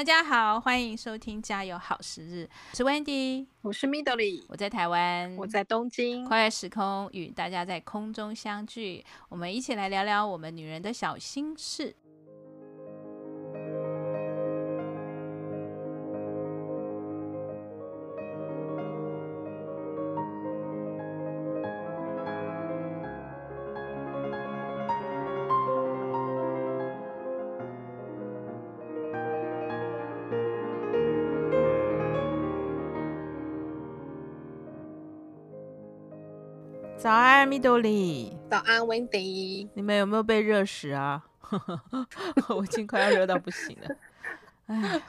大家好，欢迎收听《加油好时日》，我是 Wendy，我是 Midori，我在台湾，我在东京，跨越时空与大家在空中相聚，我们一起来聊聊我们女人的小心事。，Midori。早安，Wendy。你们有没有被热死啊？我已经快要热到不行了。哎，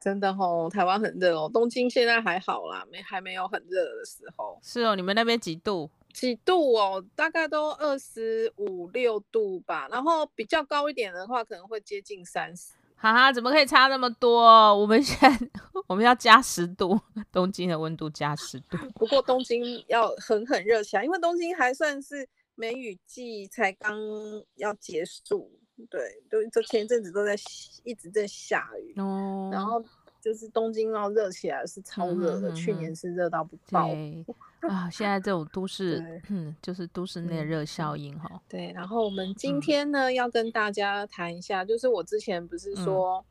真的哦，台湾很热哦。东京现在还好啦，没还没有很热的时候。是哦，你们那边几度？几度哦？大概都二十五六度吧。然后比较高一点的话，可能会接近三十。哈哈，怎么可以差那么多？我们现在 我们要加十度，东京的温度加十度。不过东京要狠狠热起来，因为东京还算是梅雨季才刚要结束，对，都就前一阵子都在一直在下雨，哦，然后。就是东京要热起来是超热的，嗯、去年是热到不爆 啊！现在这种都 市，嗯，就是都市内热效应哈。对，然后我们今天呢、嗯、要跟大家谈一下，就是我之前不是说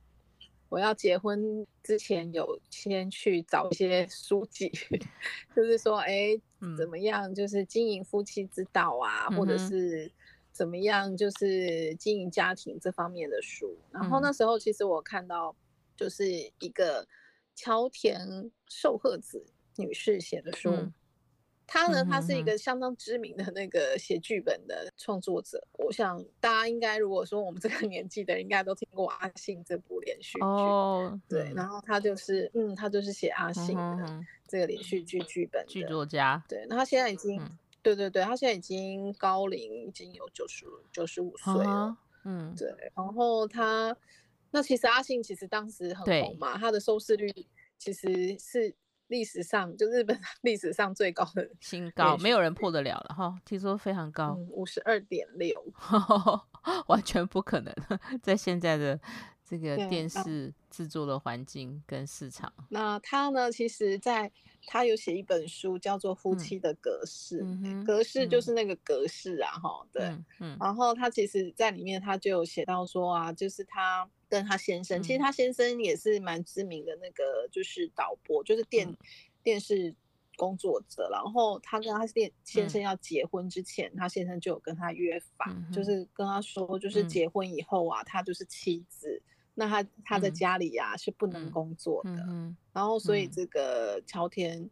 我要结婚之前有先去找一些书籍，嗯、就是说哎怎么样，就是经营夫妻之道啊，嗯、或者是怎么样，就是经营家庭这方面的书。然后那时候其实我看到。就是一个桥田寿贺子女士写的书，嗯、她呢，他是一个相当知名的那个写剧本的创作者。我想大家应该，如果说我们这个 年纪的人，应该都听过《阿信》这部连续剧。哦，对，然后他就是，嗯，他就是写《阿信》的这个连续剧剧本的剧作家。对，那他现在已经，嗯、对对对，他现在已经高龄，已经有九十九十五岁了。嗯，对，然后他。那其实阿信其实当时很红嘛，他的收视率其实是历史上就日本 历史上最高的新高，没有人破得了了哈。听说非常高，五十二点六，完全不可能，在现在的这个电视制作的环境跟市场。那他呢，其实在他有写一本书叫做《夫妻的格式》，嗯、格式就是那个格式啊，哈、嗯，对，嗯、然后他其实在里面他就有写到说啊，就是他。跟他先生，其实他先生也是蛮知名的那个，就是导播，就是电、嗯、电视工作者。然后他跟他先先生要结婚之前，嗯、他先生就有跟他约法，嗯、就是跟他说，就是结婚以后啊，嗯、他就是妻子，那他他在家里呀、啊、是不能工作的。然后所以这个桥田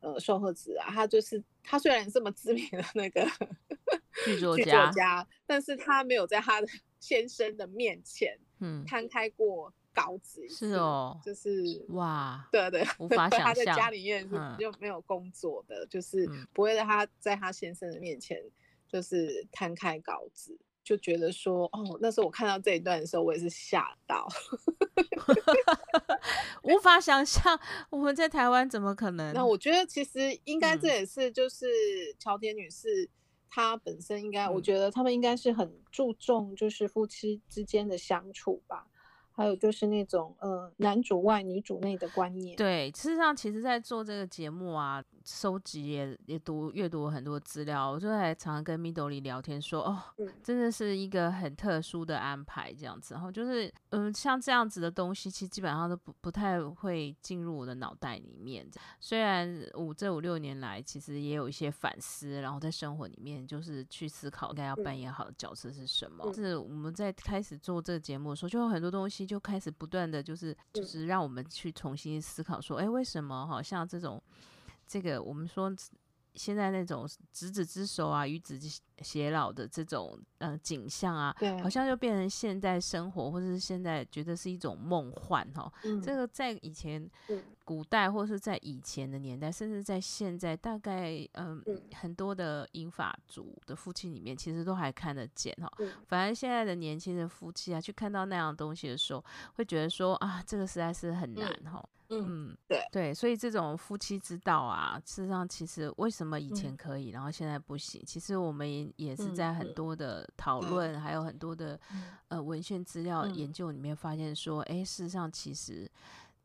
呃寿贺子啊，他就是他虽然这么知名的那个剧作家，但是他没有在他的 先生的面前。嗯，摊开过稿子是哦，就是哇，对对，无法 想象他在家里面是就没有工作的，嗯、就是不会在他在他先生的面前就是摊开稿子，就觉得说哦，那时候我看到这一段的时候，我也是吓到，无法想象我们在台湾怎么可能？那我觉得其实应该这也是就是乔田女士。她本身应该，我觉得他们应该是很注重就是夫妻之间的相处吧，还有就是那种呃男主外女主内的观念。对，事实上，其实，在做这个节目啊。收集也也读阅读很多资料，我就还常常跟 Midori 聊天说，哦，真的是一个很特殊的安排这样子。然后就是，嗯，像这样子的东西，其实基本上都不不太会进入我的脑袋里面。虽然五这五六年来，其实也有一些反思，然后在生活里面就是去思考，应该要扮演好的角色是什么。是我们在开始做这个节目的时候，就有很多东西就开始不断的就是就是让我们去重新思考，说，哎，为什么好像这种。这个我们说，现在那种执子之手啊，与子偕老的这种呃景象啊，对好像就变成现在生活，或者是现在觉得是一种梦幻哈。嗯、这个在以前古代，或者是在以前的年代，甚至在现在，大概、呃、嗯很多的英法族的夫妻里面，其实都还看得见哈。嗯、反而现在的年轻的夫妻啊，去看到那样东西的时候，会觉得说啊，这个实在是很难哈。嗯嗯，对对，所以这种夫妻之道啊，事实上其实为什么以前可以，嗯、然后现在不行？其实我们也也是在很多的讨论，嗯、还有很多的、嗯、呃文献资料研究里面发现说，哎、嗯，事实上其实。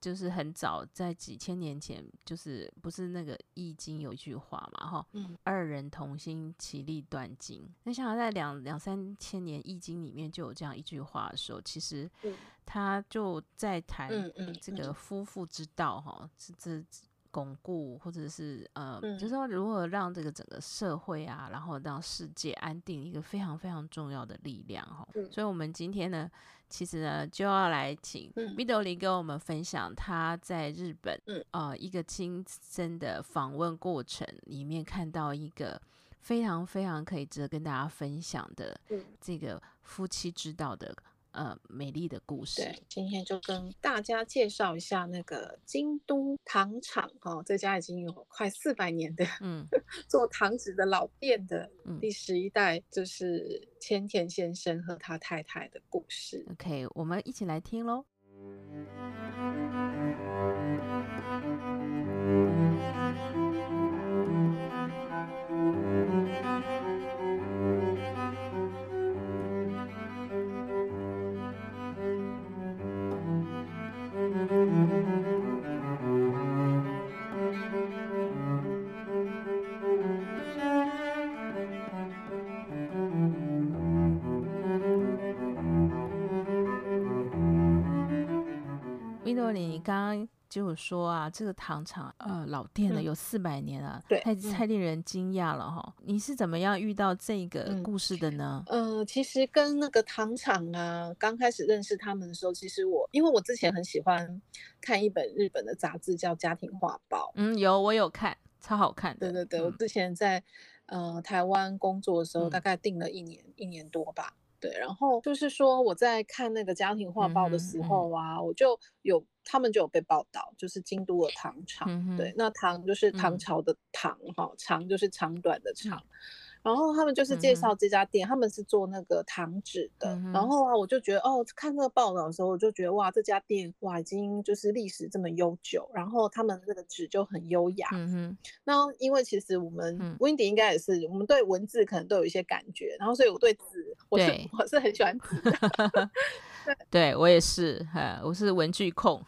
就是很早，在几千年前，就是不是那个《易经》有一句话嘛，哈、嗯，二人同心，其利断金。那像在两两三千年《易经》里面就有这样一句话的时候，其实他就在谈这个夫妇之道，哈，这这。巩固，或者是呃，嗯、就是说如何让这个整个社会啊，然后让世界安定，一个非常非常重要的力量哈。嗯、所以，我们今天呢，其实呢，就要来请 Midori 跟我们分享他在日本，嗯、呃，一个亲身的访问过程里面看到一个非常非常可以值得跟大家分享的这个夫妻之道的。呃，美丽的故事。对，今天就跟大家介绍一下那个京都糖厂哦，这家已经有快四百年的，嗯，做糖纸的老店的第十一代，就是千田先生和他太太的故事。OK，我们一起来听喽。你刚刚就说啊，这个糖厂呃老店了有四百年了，对，太太令人惊讶了哈。你是怎么样遇到这个故事的呢？嗯、呃，其实跟那个糖厂啊，刚开始认识他们的时候，其实我因为我之前很喜欢看一本日本的杂志叫《家庭画报》，嗯，有我有看，超好看的。对对对，我之前在呃台湾工作的时候，大概订了一年、嗯、一年多吧。对，然后就是说我在看那个家庭画报的时候。啊，嗯嗯、我就有他们就有被报道，就是京都的糖厂，嗯、对，那糖就是唐。朝的唐哈，长、嗯、就是长短的长。嗯然后他们就是介绍这家店，嗯、他们是做那个糖纸的。嗯、然后啊，我就觉得哦，看那个报道的时候，我就觉得哇，这家店哇已经就是历史这么悠久，然后他们那个纸就很优雅。嗯哼。那因为其实我们 Windy 应该也是，嗯、我们对文字可能都有一些感觉，然后所以我对纸，我是我是很喜欢纸的。对，我也是，我是文具控。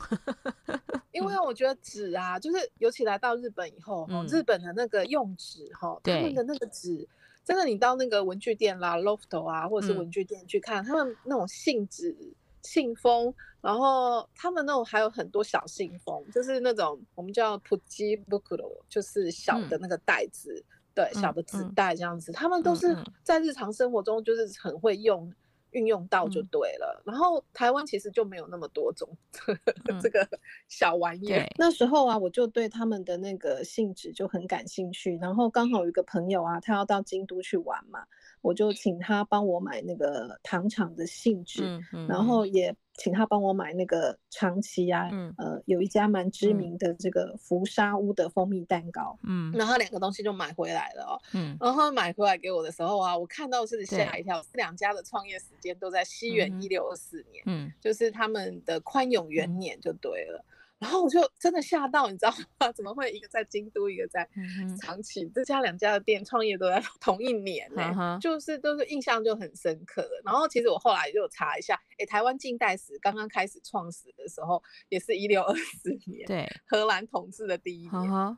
因为 我觉得纸啊，就是尤其来到日本以后，嗯、日本的那个用纸哈，对他们的那个纸。真的，你到那个文具店啦，Loft 啊，或者是文具店去看，嗯、他们那种信纸、信封，然后他们那种还有很多小信封，就是那种我们叫 Puchi Bukuro，就是小的那个袋子，嗯、对，小的纸袋这样子，嗯、他们都是在日常生活中就是很会用。运用到就对了，嗯、然后台湾其实就没有那么多种这个小玩意那时候啊，我就对他们的那个性质就很感兴趣，然后刚好有一个朋友啊，他要到京都去玩嘛，我就请他帮我买那个糖厂的信纸，嗯嗯、然后也。请他帮我买那个长崎啊，嗯、呃，有一家蛮知名的这个福沙屋的蜂蜜蛋糕，嗯，然后两个东西就买回来了哦，嗯，然后买回来给我的时候啊，我看到是吓一跳，这两家的创业时间都在西元一六二四年，嗯，就是他们的宽永元年就对了。嗯然后我就真的吓到，你知道吗？怎么会一个在京都，一个在长崎？嗯、这家两家的店创业都在 同一年呢、欸，嗯、就是都是印象就很深刻。然后其实我后来就查一下，哎，台湾近代史刚刚开始创始的时候，也是一六二四年，对，荷兰统治的第一年，嗯、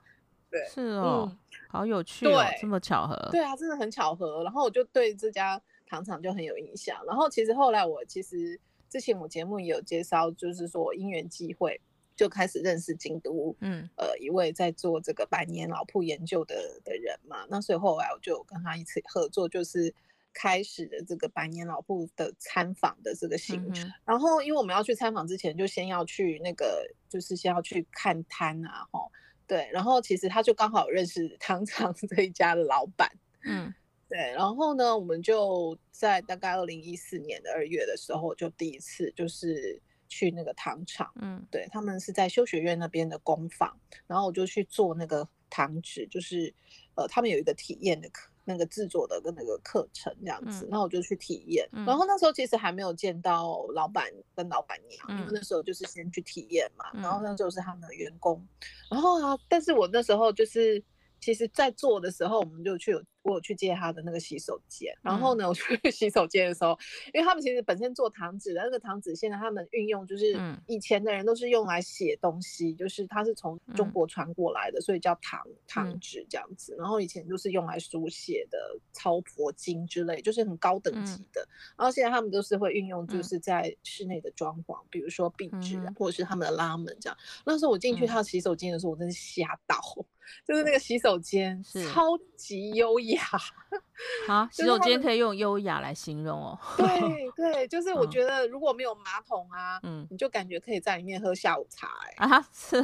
对，是哦，嗯、好有趣哦，对这么巧合，对啊，真的很巧合。然后我就对这家糖厂就很有印象。然后其实后来我其实之前我节目也有介绍，就是说因缘际会。就开始认识京都，嗯，呃，一位在做这个百年老铺研究的的人嘛，那所以后来我就跟他一起合作，就是开始了这个百年老铺的参访的这个行程。嗯、然后，因为我们要去参访之前，就先要去那个，就是先要去看摊啊，吼，对。然后其实他就刚好认识糖厂 这一家的老板，嗯，对。然后呢，我们就在大概二零一四年的二月的时候，就第一次就是。去那个糖厂，嗯，对，他们是在修学院那边的工坊，然后我就去做那个糖纸，就是，呃，他们有一个体验的课那个制作的跟那个课程这样子，嗯、然后我就去体验。嗯、然后那时候其实还没有见到老板跟老板娘，嗯、因为那时候就是先去体验嘛。嗯、然后那时候是他们的员工，然后啊，但是我那时候就是。其实，在做的时候，我们就去，我有去借他的那个洗手间。然后呢，我去 洗手间的时候，因为他们其实本身做糖纸的那个糖纸，现在他们运用就是，以前的人都是用来写东西，就是它是从中国传过来的，所以叫糖糖纸这样子。然后以前就是用来书写的，抄佛经之类，就是很高等级的。然后现在他们都是会运用，就是在室内的装潢，比如说壁纸啊，或者是他们的拉门这样。那时候我进去他洗手间的时候，我真是吓到。就是那个洗手间超级优雅，好，洗手间可以用优雅来形容哦。对对，就是我觉得如果没有马桶啊，嗯，你就感觉可以在里面喝下午茶，哎啊，是，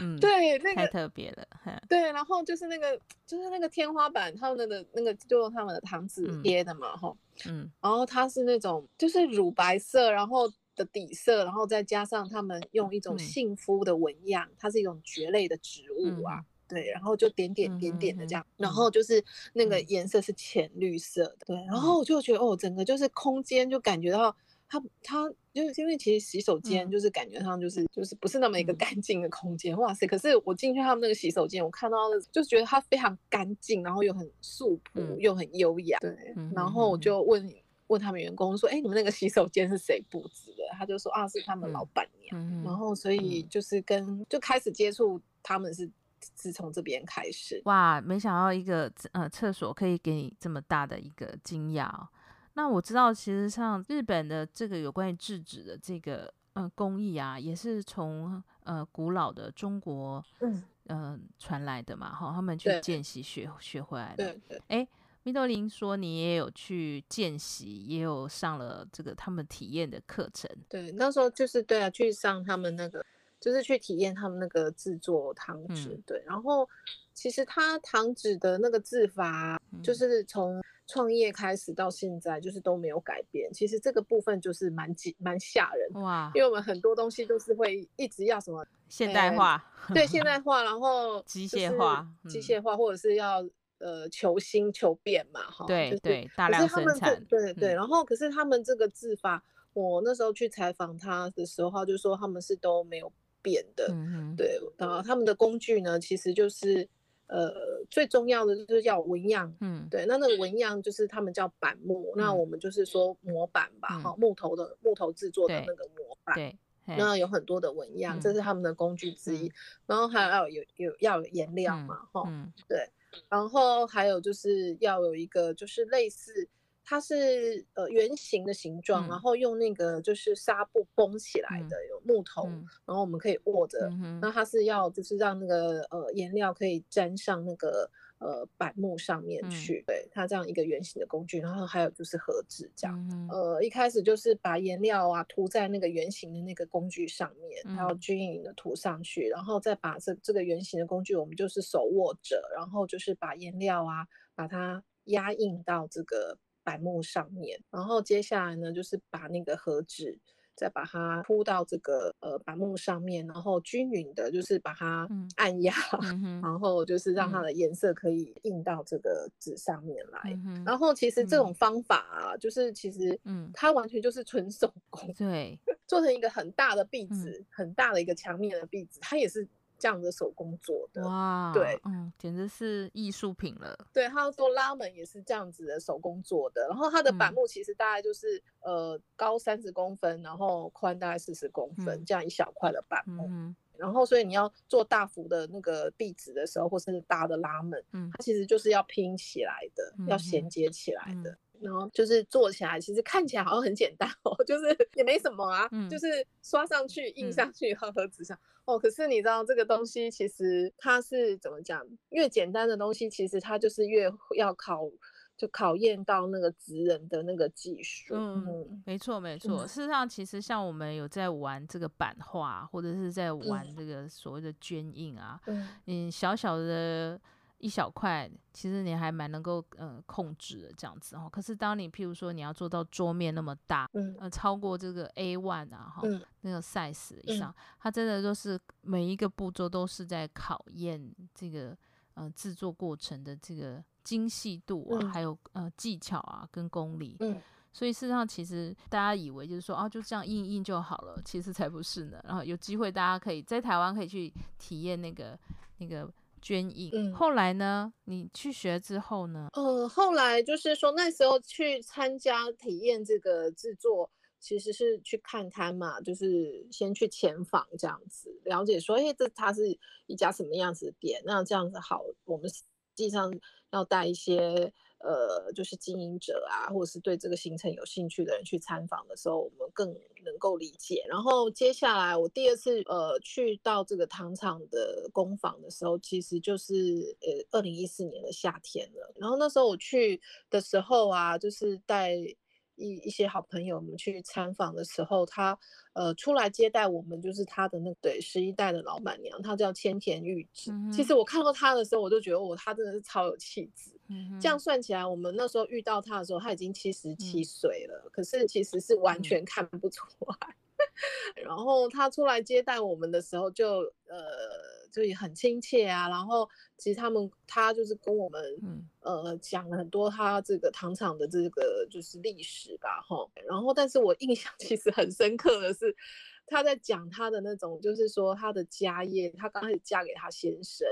嗯，对，那个太特别了，对，然后就是那个就是那个天花板，他们的那个就用他们的糖纸贴的嘛，哈，嗯，然后它是那种就是乳白色，然后。的底色，然后再加上他们用一种信肤的纹样，嗯、它是一种蕨类的植物啊，嗯、对，然后就点点点点的这样，嗯、然后就是那个颜色是浅绿色的，对，然后我就觉得哦，整个就是空间就感觉到它它就是因为其实洗手间就是感觉上就是、嗯、就是不是那么一个干净的空间，哇塞！可是我进去他们那个洗手间，我看到的就觉得它非常干净，然后又很素朴、嗯、又很优雅，对，然后我就问。问他们员工说：“哎、欸，你们那个洗手间是谁布置的？”他就说：“啊，是他们老板娘。嗯”然后所以就是跟就开始接触他们是是从这边开始。哇，没想到一个呃厕所可以给你这么大的一个惊讶哦。那我知道，其实像日本的这个有关于制纸的这个呃工艺啊，也是从呃古老的中国嗯呃传来的嘛。哈，他们去见习学学回来的。对对。哎。Midori 说你也有去见习，也有上了这个他们体验的课程。对，那时候就是对啊，去上他们那个，就是去体验他们那个制作糖纸。嗯、对，然后其实他糖纸的那个制法，就是从创业开始到现在，就是都没有改变。其实这个部分就是蛮蛮蛮吓人哇，因为我们很多东西都是会一直要什么现代化，欸、对现代化，然后机械化，机械化，或者是要。呃，求新求变嘛，哈，对、就是、对，大量生产，对对。然后，可是他们这个制法，嗯、我那时候去采访他的时候，他就说他们是都没有变的，嗯哼对。然后他们的工具呢，其实就是呃，最重要的就是叫纹样，嗯，对。那那个纹样就是他们叫板木，嗯、那我们就是说模板吧，哈、嗯，木头的木头制作的那个模板，对。那有很多的纹样，嗯、这是他们的工具之一。嗯、然后还要有有要有颜料嘛，哈、嗯，嗯、对。然后还有就是要有一个，就是类似，它是呃圆形的形状，嗯、然后用那个就是纱布绷起来的，嗯、有木头，嗯、然后我们可以握着。那、嗯、它是要就是让那个呃颜料可以沾上那个。呃，板木上面去，嗯、对它这样一个圆形的工具，然后还有就是盒子这样，嗯、呃，一开始就是把颜料啊涂在那个圆形的那个工具上面，然后均匀的涂上去，然后再把这这个圆形的工具，我们就是手握着，然后就是把颜料啊把它压印到这个板木上面，然后接下来呢就是把那个盒子。再把它铺到这个呃板木上面，然后均匀的，就是把它按压，然后就是让它的颜色可以印到这个纸上面来。然后其实这种方法啊，嗯、就是其实嗯。它完全就是纯手工，对，做成一个很大的壁纸，嗯、很大的一个墙面的壁纸，它也是。这样的手工做的哇，对，嗯，简直是艺术品了。对，他说拉门也是这样子的手工做的，然后它的板木其实大概就是、嗯、呃高三十公分，然后宽大概四十公分，嗯、这样一小块的板木。嗯、然后所以你要做大幅的那个壁纸的时候，或是大的拉门，嗯，它其实就是要拼起来的，嗯、要衔接起来的。嗯然后就是做起来，其实看起来好像很简单哦，就是也没什么啊，嗯、就是刷上去、印上去，盒盒子上哦。可是你知道这个东西，其实它是怎么讲？越简单的东西，其实它就是越要考，就考验到那个职人的那个技术。嗯，嗯没错没错。嗯、事实上，其实像我们有在玩这个版画，或者是在玩这个所谓的绢印啊，嗯，嗯，小小的。一小块，其实你还蛮能够呃控制的这样子哦。可是当你譬如说你要做到桌面那么大，嗯，呃超过这个 A one 啊哈，嗯、那个 size 以上，嗯、它真的都是每一个步骤都是在考验这个呃制作过程的这个精细度啊，嗯、还有呃技巧啊跟功力。嗯。所以事实上，其实大家以为就是说啊，就这样印印就好了，其实才不是呢。然后有机会，大家可以在台湾可以去体验那个那个绢印。嗯，后来呢，你去学之后呢？呃，后来就是说那时候去参加体验这个制作，其实是去看摊嘛，就是先去前访这样子，了解说，哎，这它是一家什么样子的店？那这样子好，我们实际上要带一些。呃，就是经营者啊，或者是对这个行程有兴趣的人去参访的时候，我们更能够理解。然后接下来我第二次呃去到这个糖厂的工坊的时候，其实就是呃二零一四年的夏天了。然后那时候我去的时候啊，就是带。一一些好朋友，我们去参访的时候，他呃出来接待我们，就是他的那对十一代的老板娘，她叫千田玉子。嗯、其实我看到她的时候，我就觉得，我，她真的是超有气质。嗯、这样算起来，我们那时候遇到她的时候，她已经七十七岁了，嗯，可是其实是完全看不出来。嗯、然后他出来接待我们的时候就，就呃。就也很亲切啊，然后其实他们他就是跟我们、嗯、呃讲了很多他这个糖厂的这个就是历史吧，哈。然后但是我印象 其实很深刻的是，他在讲他的那种就是说他的家业，他刚开始嫁给他先生，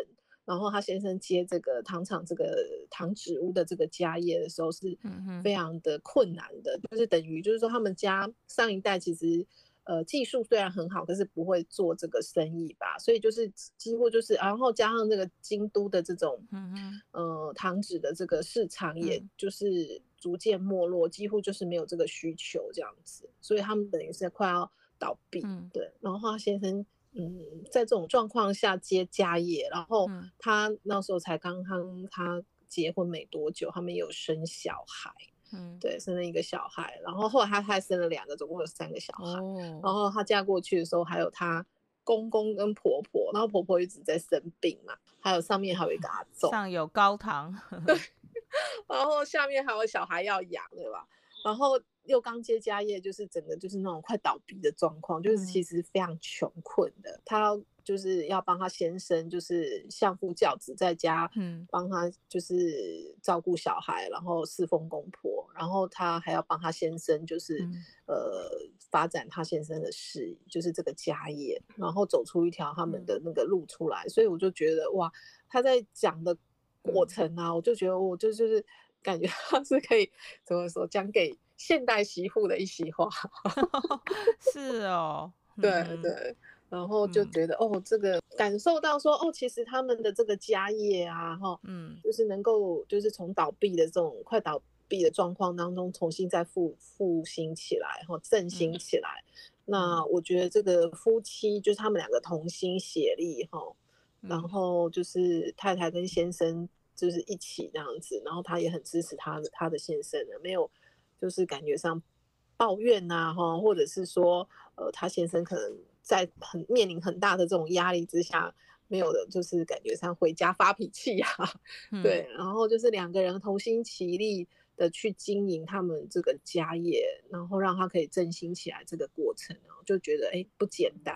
然后他先生接这个糖厂这个糖纸屋的这个家业的时候是非常的困难的，嗯、就是等于就是说他们家上一代其实。呃，技术虽然很好，可是不会做这个生意吧，所以就是几乎就是，然后加上这个京都的这种，嗯嗯，呃，糖纸的这个市场，也就是逐渐没落，几乎就是没有这个需求这样子，所以他们等于是快要倒闭，嗯、对。然后华先生，嗯，在这种状况下接家业，然后他那时候才刚刚他结婚没多久，他们有生小孩。嗯，对，生了一个小孩，然后后来她还生了两个，总共有三个小孩。哦，然后她嫁过去的时候，还有她公公跟婆婆，然后婆婆一直在生病嘛，还有上面还有一个阿 祖，上有高堂，对，然后下面还有小孩要养，对吧？然后又刚接家业，就是整个就是那种快倒闭的状况，就是其实非常穷困的，她。就是要帮他先生，就是相夫教子，在家，嗯，帮他就是照顾小孩，然后侍奉公婆，然后他还要帮他先生，就是、嗯、呃发展他先生的事业，就是这个家业，然后走出一条他们的那个路出来。嗯、所以我就觉得哇，他在讲的过程啊，嗯、我就觉得我就就是感觉他是可以怎么说，讲给现代媳妇的一席话。是哦，对对。然后就觉得、嗯、哦，这个感受到说哦，其实他们的这个家业啊，哈，嗯，就是能够就是从倒闭的这种快倒闭的状况当中重新再复复兴起来，哈，振兴起来。嗯、那我觉得这个夫妻就是他们两个同心协力，哈，然后就是太太跟先生就是一起这样子，然后他也很支持他的他的先生的，没有就是感觉上抱怨呐、啊，哈，或者是说呃，他先生可能。在很面临很大的这种压力之下，没有的，就是感觉上回家发脾气呀、啊，嗯、对，然后就是两个人同心齐力的去经营他们这个家业，然后让他可以振兴起来这个过程，然后就觉得哎不简单。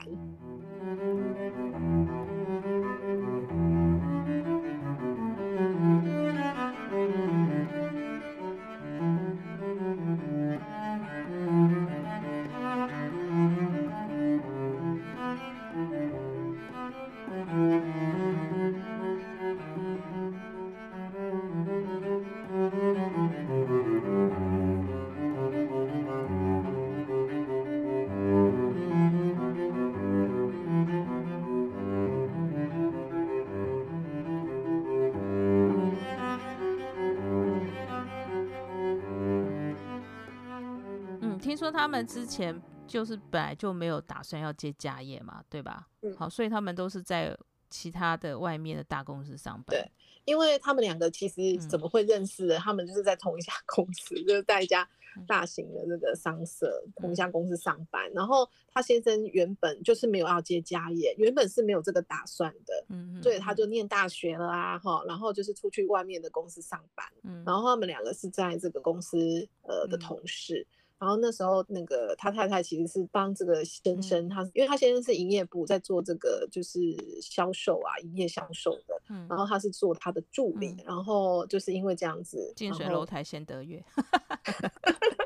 们之前就是本来就没有打算要接家业嘛，对吧？嗯，好，所以他们都是在其他的外面的大公司上班。对，因为他们两个其实怎么会认识的？嗯、他们就是在同一家 公司，就是在一家大型的那个商社，嗯、同一家公司上班。然后他先生原本就是没有要接家业，原本是没有这个打算的。嗯嗯。所以他就念大学了啊，哈，然后就是出去外面的公司上班。嗯。然后他们两个是在这个公司呃的同事。嗯然后那时候那个他太太其实是帮这个先生，他因为他先生是营业部在做这个就是销售啊，营业销售的，然后他是做他的助理，然后就是因为这样子，近水楼台先得月。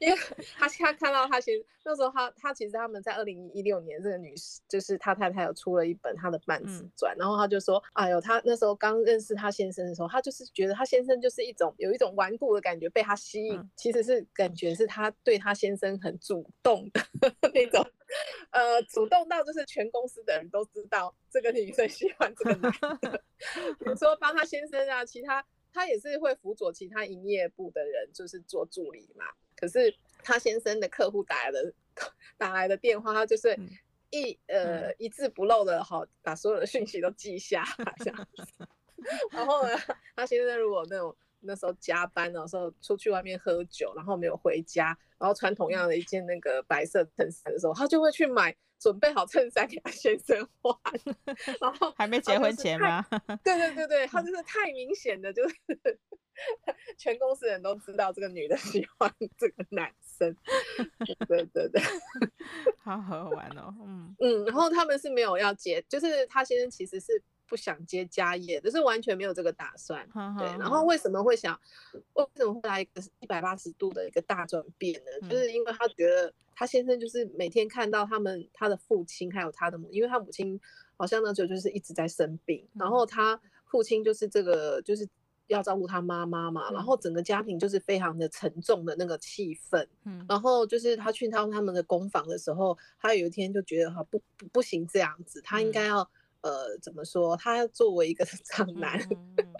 因为他他看到他先那时候他他其实他们在二零一六年这个女士就是他太太有出了一本他的半自传，嗯、然后他就说哎呦他那时候刚认识他先生的时候，他就是觉得他先生就是一种有一种顽固的感觉被他吸引，嗯、其实是感觉是他对他先生很主动的 那种，呃主动到就是全公司的人都知道这个女生喜欢这个男的，比如说帮他先生啊，其他他也是会辅佐其他营业部的人就是做助理嘛。可是他先生的客户打来的打来的电话，他就是一、嗯、呃一字不漏的好，把所有的讯息都记下 这样子。然后呢，他先生如果那种那时候加班的时候出去外面喝酒，然后没有回家，然后穿同样的一件那个白色衬衫的时候，他就会去买准备好衬衫给他先生换。然后还没结婚前吗？对对对对，他就是太明显的，就是。全公司人都知道这个女的喜欢这个男生，对对对，好好玩哦，嗯嗯，然后他们是没有要结，就是他先生其实是不想接家业，就是完全没有这个打算，对。然后为什么会想，为什么会来一个一百八十度的一个大转变呢？就是因为他觉得他先生就是每天看到他们他的父亲还有他的母，因为他母亲好像那时候就是一直在生病，然后他父亲就是这个就是。要照顾他妈妈嘛，然后整个家庭就是非常的沉重的那个气氛。嗯，然后就是他去到他们的工坊的时候，他有一天就觉得哈不不不行这样子，他应该要呃怎么说？他作为一个 长男，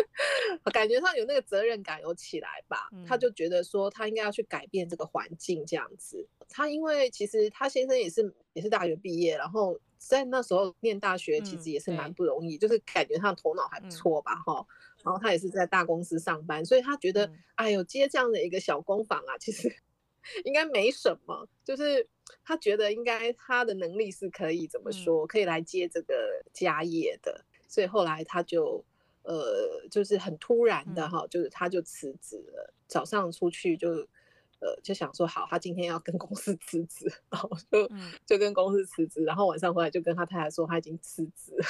感觉上有那个责任感有起来吧？他就觉得说他应该要去改变这个环境这样子。他因为其实他先生也是也是大学毕业，然后在那时候念大学其实也是蛮不容易，就是感觉他头脑还不错吧？哈。然后他也是在大公司上班，所以他觉得，嗯、哎呦，接这样的一个小工坊啊，其实应该没什么。就是他觉得应该他的能力是可以怎么说，嗯、可以来接这个家业的。所以后来他就，呃，就是很突然的哈，嗯、就是他就辞职了。早上出去就，呃，就想说好，他今天要跟公司辞职，然后就、嗯、就跟公司辞职，然后晚上回来就跟他太太说他已经辞职了。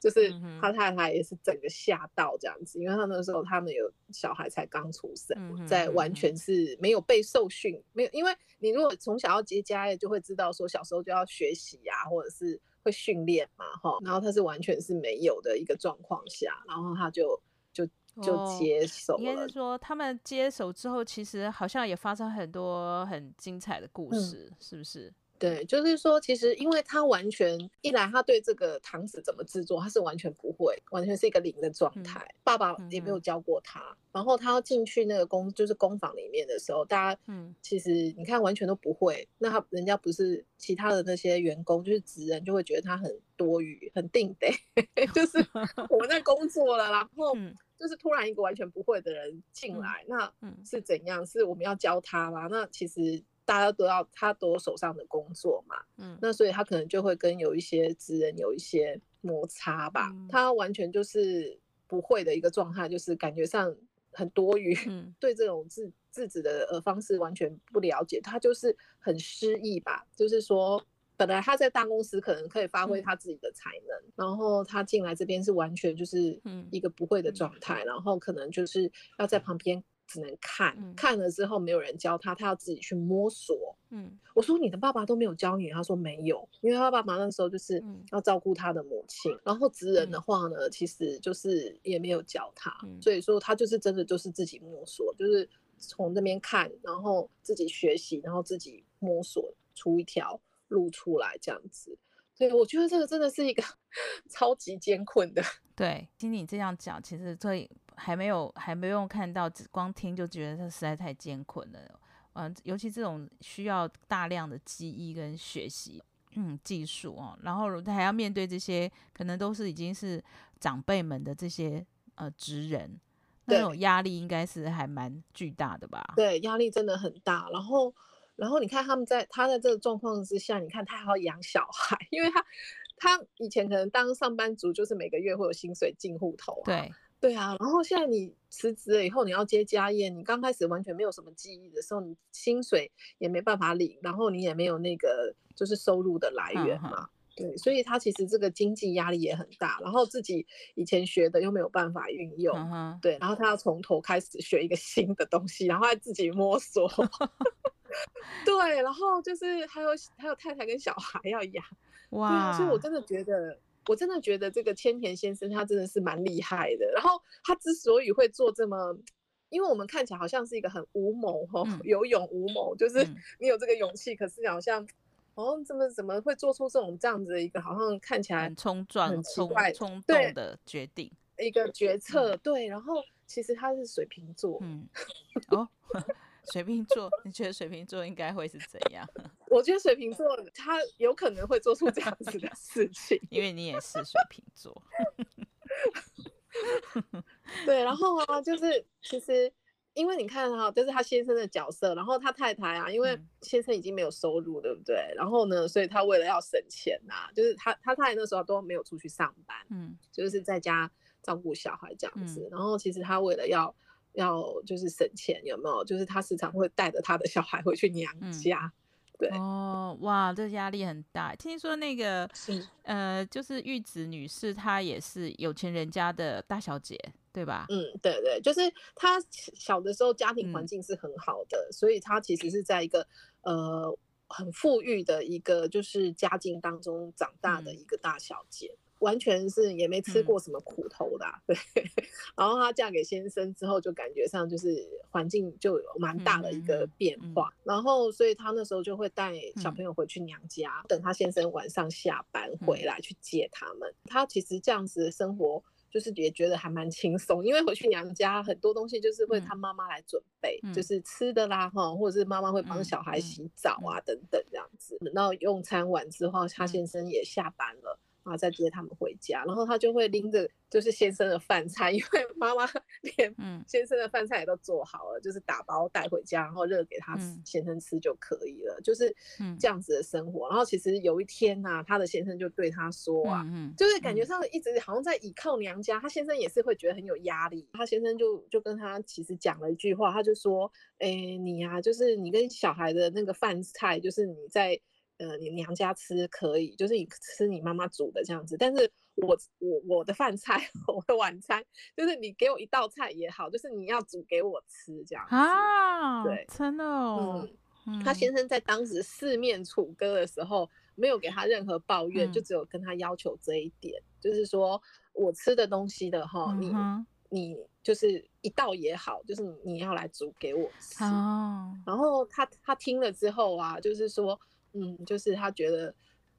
就是他太太也是整个吓到这样子，因为他那时候他们有小孩才刚出生，在完全是没有被受训，没有，因为你如果从小要接家业，就会知道说小时候就要学习呀，或者是会训练嘛，哈，然后他是完全是没有的一个状况下，然后他就就就接手了。应该是说他们接手之后，其实好像也发生很多很精彩的故事，是不是？对，就是说，其实因为他完全一来，他对这个糖纸怎么制作，他是完全不会，完全是一个零的状态。嗯、爸爸也没有教过他。嗯、然后他要进去那个工，就是工坊里面的时候，大家嗯，其实你看完全都不会。那他人家不是其他的那些员工，就是职人就会觉得他很多余，很定得，就是我们在工作了，然后 就是突然一个完全不会的人进来，嗯、那是怎样？是我们要教他吗？那其实。大家都要他多手上的工作嘛，嗯，那所以他可能就会跟有一些职人有一些摩擦吧。嗯、他完全就是不会的一个状态，就是感觉上很多余，嗯、对这种制制止的呃方式完全不了解，他就是很失意吧。就是说，本来他在大公司可能可以发挥他自己的才能，嗯、然后他进来这边是完全就是一个不会的状态，嗯、然后可能就是要在旁边。只能看，嗯、看了之后没有人教他，他要自己去摸索。嗯，我说你的爸爸都没有教你，他说没有，因为他爸爸那时候就是要照顾他的母亲，嗯、然后职人的话呢，嗯、其实就是也没有教他，嗯、所以说他就是真的就是自己摸索，就是从那边看，然后自己学习，然后自己摸索出一条路出来这样子。所以我觉得这个真的是一个 超级艰困的。对，听你这样讲，其实这。还没有，还没有看到，只光听就觉得这实在太艰困了。嗯，尤其这种需要大量的记忆跟学习，嗯，技术哦，然后他还要面对这些可能都是已经是长辈们的这些呃职人，那种压力应该是还蛮巨大的吧？对，压力真的很大。然后，然后你看他们在他在这个状况之下，你看他还要养小孩，因为他他以前可能当上班族就是每个月会有薪水进户头啊。对。对啊，然后现在你辞职了以后，你要接家业，你刚开始完全没有什么记忆的时候，你薪水也没办法领，然后你也没有那个就是收入的来源嘛。嗯对，所以他其实这个经济压力也很大，然后自己以前学的又没有办法运用，嗯、对，然后他要从头开始学一个新的东西，然后还自己摸索，对，然后就是还有还有太太跟小孩要养，哇，所以我真的觉得，我真的觉得这个千田先生他真的是蛮厉害的，然后他之所以会做这么，因为我们看起来好像是一个很无谋哈，嗯、有勇无谋，就是你有这个勇气，嗯、可是好像。哦，怎么怎么会做出这种这样子的一个好像看起来很冲撞、很奇怪、冲动的决定？一个决策，嗯、对。然后其实他是水瓶座，嗯，哦，水瓶座，你觉得水瓶座应该会是怎样？我觉得水瓶座他有可能会做出这样子的事情，因为你也是水瓶座。对，然后啊，就是其实。因为你看哈，这是他先生的角色，然后他太太啊，因为先生已经没有收入，对不对？嗯、然后呢，所以他为了要省钱呐、啊，就是他他太太那时候都没有出去上班，嗯，就是在家照顾小孩这样子。嗯、然后其实他为了要要就是省钱，有没有？就是他时常会带着他的小孩回去娘家，嗯、对。哦，哇，这压力很大。听说那个是呃，就是玉子女士，她也是有钱人家的大小姐。对吧？嗯，对对，就是她小的时候家庭环境是很好的，嗯、所以她其实是在一个呃很富裕的一个就是家境当中长大的一个大小姐，嗯、完全是也没吃过什么苦头的、啊。嗯、对，然后她嫁给先生之后，就感觉上就是环境就有蛮大的一个变化，嗯嗯、然后所以她那时候就会带小朋友回去娘家，嗯、等她先生晚上下班回来去接他们。她、嗯、其实这样子的生活。就是也觉得还蛮轻松，因为回去娘家很多东西就是会他妈妈来准备，嗯、就是吃的啦哈，或者是妈妈会帮小孩洗澡啊等等这样子。等到用餐完之后，他先生也下班了。然后再接他们回家，然后他就会拎着就是先生的饭菜，因为妈妈连先生的饭菜也都做好了，嗯、就是打包带回家，然后热给他先生吃就可以了，嗯、就是这样子的生活。然后其实有一天呐、啊，他的先生就对他说啊，就是感觉上一直好像在倚靠娘家，他先生也是会觉得很有压力。他先生就就跟他其实讲了一句话，他就说，哎，你呀、啊，就是你跟小孩的那个饭菜，就是你在。呃，你娘家吃可以，就是你吃你妈妈煮的这样子。但是我我我的饭菜，我的晚餐，就是你给我一道菜也好，就是你要煮给我吃这样子。啊，对，真的哦。嗯，他先生在当时四面楚歌的时候，没有给他任何抱怨，嗯、就只有跟他要求这一点，就是说我吃的东西的哈，嗯、你你就是一道也好，就是你要来煮给我吃。哦。然后他他听了之后啊，就是说。嗯，就是他觉得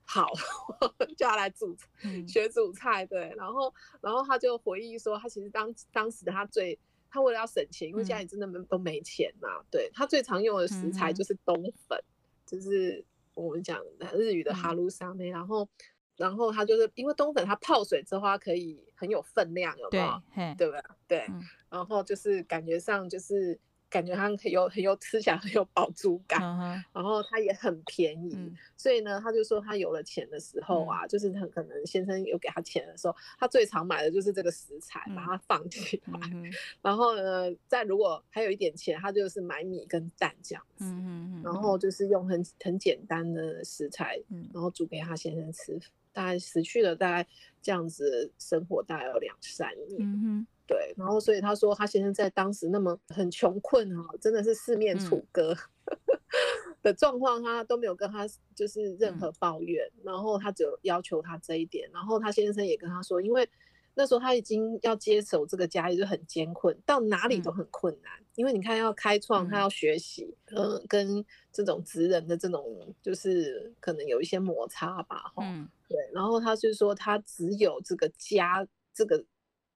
好，叫他来煮，嗯、学煮菜，对，然后，然后他就回忆说，他其实当当时的他最，他为了要省钱，因为家里真的没都没钱嘛、啊，对，他最常用的食材就是冬粉，嗯、就是我们讲的日语的哈鲁沙梅，嗯、然后，然后他就是因为冬粉它泡水之后它可以很有分量，有没有？对，对吧？对，嗯、然后就是感觉上就是。感觉它很有很有吃起来很有饱足感，uh huh. 然后它也很便宜，嗯、所以呢，他就说他有了钱的时候啊，嗯、就是很可能先生有给他钱的时候，他最常买的就是这个食材，把它放起来，嗯、然后呢，再如果还有一点钱，他就是买米跟蛋这样子，嗯、然后就是用很很简单的食材，然后煮给他先生吃，大概持续了大概这样子生活大概有两三年。嗯对，然后所以他说他先生在当时那么很穷困哈，真的是四面楚歌、嗯、的状况，他都没有跟他就是任何抱怨，嗯、然后他只有要求他这一点，然后他先生也跟他说，因为那时候他已经要接手这个家，也就很艰困，到哪里都很困难，嗯、因为你看要开创，他要学习，嗯、呃，跟这种职人的这种就是可能有一些摩擦吧，哈，嗯、对，然后他就说他只有这个家这个。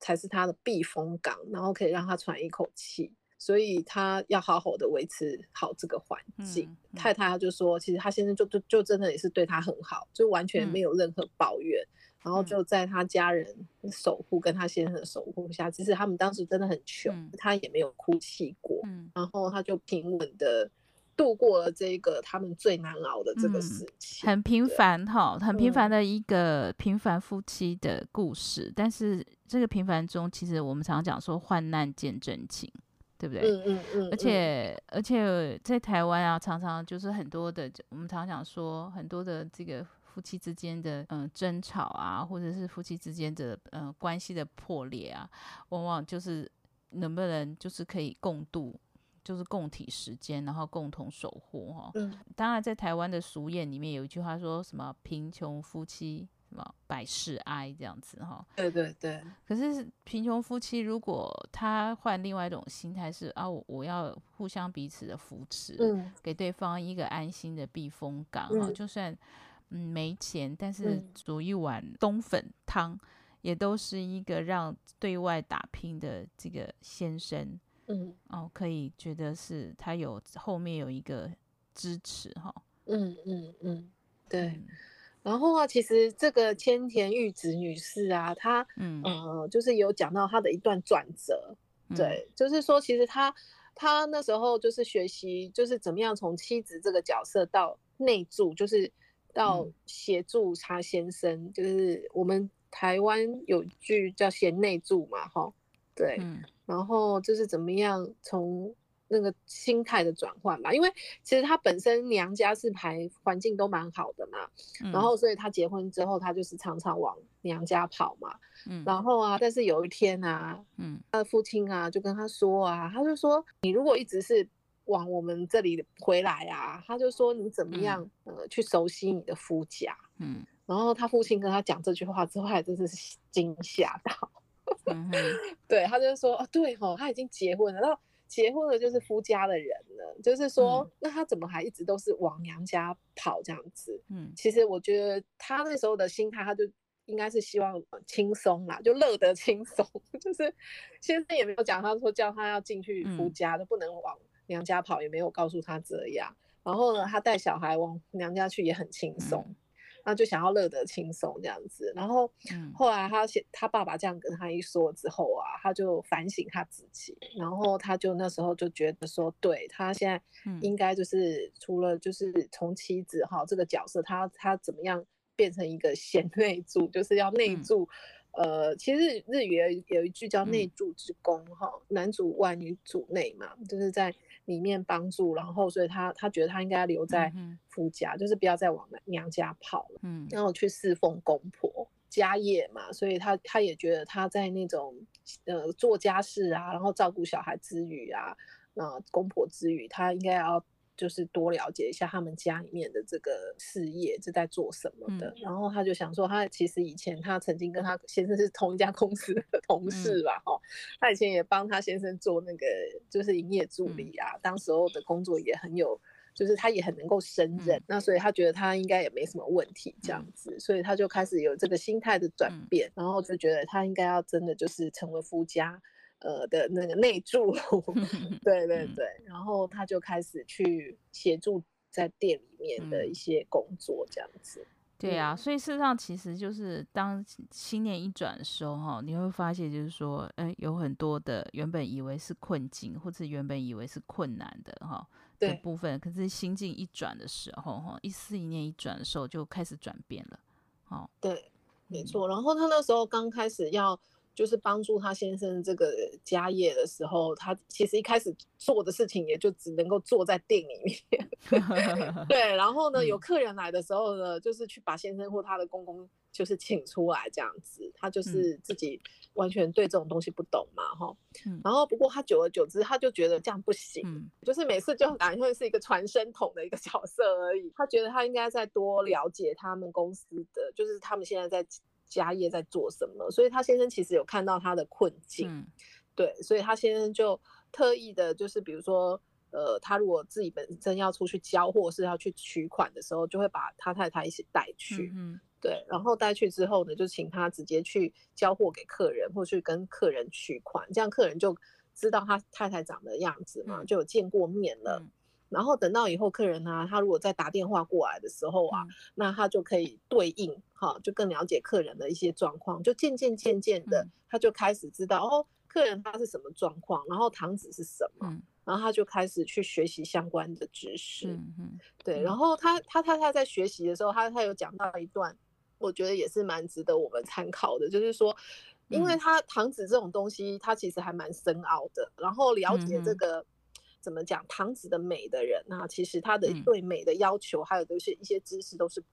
才是他的避风港，然后可以让他喘一口气，所以他要好好的维持好这个环境。嗯嗯、太太他就说，其实他先生就就就真的也是对他很好，就完全没有任何抱怨，嗯、然后就在他家人守护跟他先生的守护下，其实他们当时真的很穷，嗯、他也没有哭泣过，嗯、然后他就平稳的度过了这个他们最难熬的这个时期，嗯、很平凡哈，很平凡的一个平凡夫妻的故事。嗯、但是这个平凡中，其实我们常常讲说患难见真情，对不对？嗯嗯嗯。而且而且在台湾啊，常常就是很多的，我们常常讲说很多的这个夫妻之间的嗯、呃、争吵啊，或者是夫妻之间的嗯、呃、关系的破裂啊，往往就是能不能就是可以共度。就是共体时间，然后共同守护哈。嗯，当然，在台湾的俗谚里面有一句话说什么“贫穷夫妻什么百事哀”这样子哈。对对对。可是贫穷夫妻如果他换另外一种心态是啊，我要互相彼此的扶持，嗯，给对方一个安心的避风港哈。嗯，就算嗯没钱，但是煮一碗冬粉汤，也都是一个让对外打拼的这个先生。嗯，哦，可以觉得是他有后面有一个支持哈，嗯嗯嗯，对。嗯、然后啊，其实这个千田玉子女士啊，她嗯。呃，就是有讲到她的一段转折，嗯、对，就是说其实她她那时候就是学习，就是怎么样从妻子这个角色到内助，就是到协助她先生，嗯、就是我们台湾有句叫贤内助嘛，哈，对。嗯。然后就是怎么样从那个心态的转换吧，因为其实他本身娘家是排环境都蛮好的嘛，嗯、然后。所以他结婚之后，他就是常常往娘家跑嘛，嗯、然后啊，但是有一天啊，嗯，他的父亲啊就跟他说啊，他就说你如果一直是往我们这里回来啊，他就说你怎么样、嗯、呃去熟悉你的夫家，嗯，然后他父亲跟他讲这句话之后，还真是惊吓到。嗯、对，他就是说，哦，对哦，他已经结婚了，然后结婚了就是夫家的人了，就是说，嗯、那他怎么还一直都是往娘家跑这样子？嗯，其实我觉得他那时候的心态，他就应该是希望轻松啦，就乐得轻松，就是先生也没有讲，他说叫他要进去夫家，就、嗯、不能往娘家跑，也没有告诉他这样。然后呢，他带小孩往娘家去也很轻松。嗯那就想要乐得轻松这样子，然后后来他他爸爸这样跟他一说之后啊，他就反省他自己，然后他就那时候就觉得说，对他现在应该就是除了就是从妻子哈这个角色，他他怎么样变成一个贤内助，就是要内助。呃，其实日语有一句叫内助之功哈，男主外女主内嘛，就是在。里面帮助，然后所以他他觉得他应该留在夫家，嗯、就是不要再往娘家跑了，嗯，然后去侍奉公婆家业嘛，所以他他也觉得他在那种呃做家事啊，然后照顾小孩之余啊，呃公婆之余，他应该要。就是多了解一下他们家里面的这个事业是在做什么的，嗯、然后他就想说，他其实以前他曾经跟他先生是同一家公司的同事吧，哦、嗯，他以前也帮他先生做那个就是营业助理啊，嗯、当时候的工作也很有，就是他也很能够胜任，嗯、那所以他觉得他应该也没什么问题这样子，嗯、所以他就开始有这个心态的转变，嗯、然后就觉得他应该要真的就是成为夫家。呃的那个内助，对对对，然后他就开始去协助在店里面的一些工作，这样子。嗯、对啊，所以事实上其实就是当心念一转的时候，哈，你会发现就是说，嗯，有很多的原本以为是困境，或者原本以为是困难的哈的对部分，可是心境一转的时候，哈，一思一念一转的时候，就开始转变了。哦，对，没错。然后他那时候刚开始要。就是帮助他先生这个家业的时候，他其实一开始做的事情也就只能够坐在店里面，对。然后呢，有客人来的时候呢，就是去把先生或他的公公就是请出来这样子。他就是自己完全对这种东西不懂嘛，哈。然后不过他久而久之，他就觉得这样不行，就是每次就感觉是一个传声筒的一个角色而已。他觉得他应该再多了解他们公司的，就是他们现在在。家业在做什么？所以他先生其实有看到他的困境，嗯、对，所以他先生就特意的，就是比如说，呃，他如果自己本身要出去交货，是要去取款的时候，就会把他太太一起带去，对，然后带去之后呢，就请他直接去交货给客人，或去跟客人取款，这样客人就知道他太太长的样子嘛，嗯、就有见过面了。嗯然后等到以后客人啊，他如果再打电话过来的时候啊，嗯、那他就可以对应哈，就更了解客人的一些状况，就渐渐渐渐的，他就开始知道、嗯、哦，客人他是什么状况，然后堂子是什么，嗯、然后他就开始去学习相关的知识。嗯嗯，对。然后他他他他在学习的时候，他他有讲到一段，我觉得也是蛮值得我们参考的，就是说，因为他糖脂这种东西，它其实还蛮深奥的。然后了解这个、嗯、怎么讲堂子的美的人啊，其实他的对美的要求，还有都是一些知识都是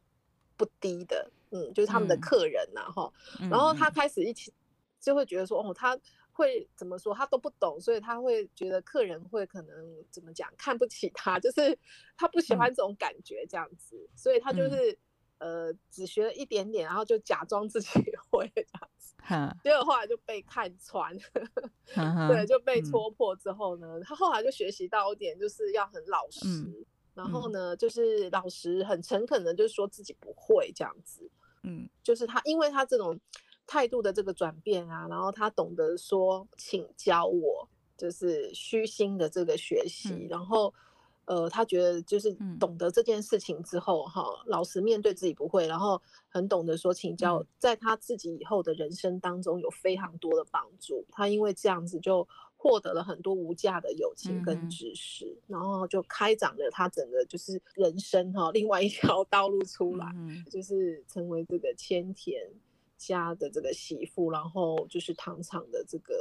不低的。嗯，就是他们的客人呐，哈。然后他开始一起就会觉得说，哦，他。会怎么说？他都不懂，所以他会觉得客人会可能怎么讲看不起他，就是他不喜欢这种感觉这样子，嗯、所以他就是、嗯、呃只学了一点点，然后就假装自己 会这样子，嗯、结果后来就被看穿，嗯、对，就被戳破之后呢，嗯、他后来就学习到一点，就是要很老实，嗯、然后呢，就是老实很诚恳的，就是说自己不会这样子，嗯，就是他，因为他这种。态度的这个转变啊，然后他懂得说，请教我，就是虚心的这个学习，嗯、然后，呃，他觉得就是懂得这件事情之后，哈、嗯，老实面对自己不会，然后很懂得说请教，在他自己以后的人生当中有非常多的帮助。他因为这样子就获得了很多无价的友情跟知识，嗯、然后就开展了他整个就是人生哈另外一条 道路出来，嗯、就是成为这个千田家的这个媳妇，然后就是糖厂的这个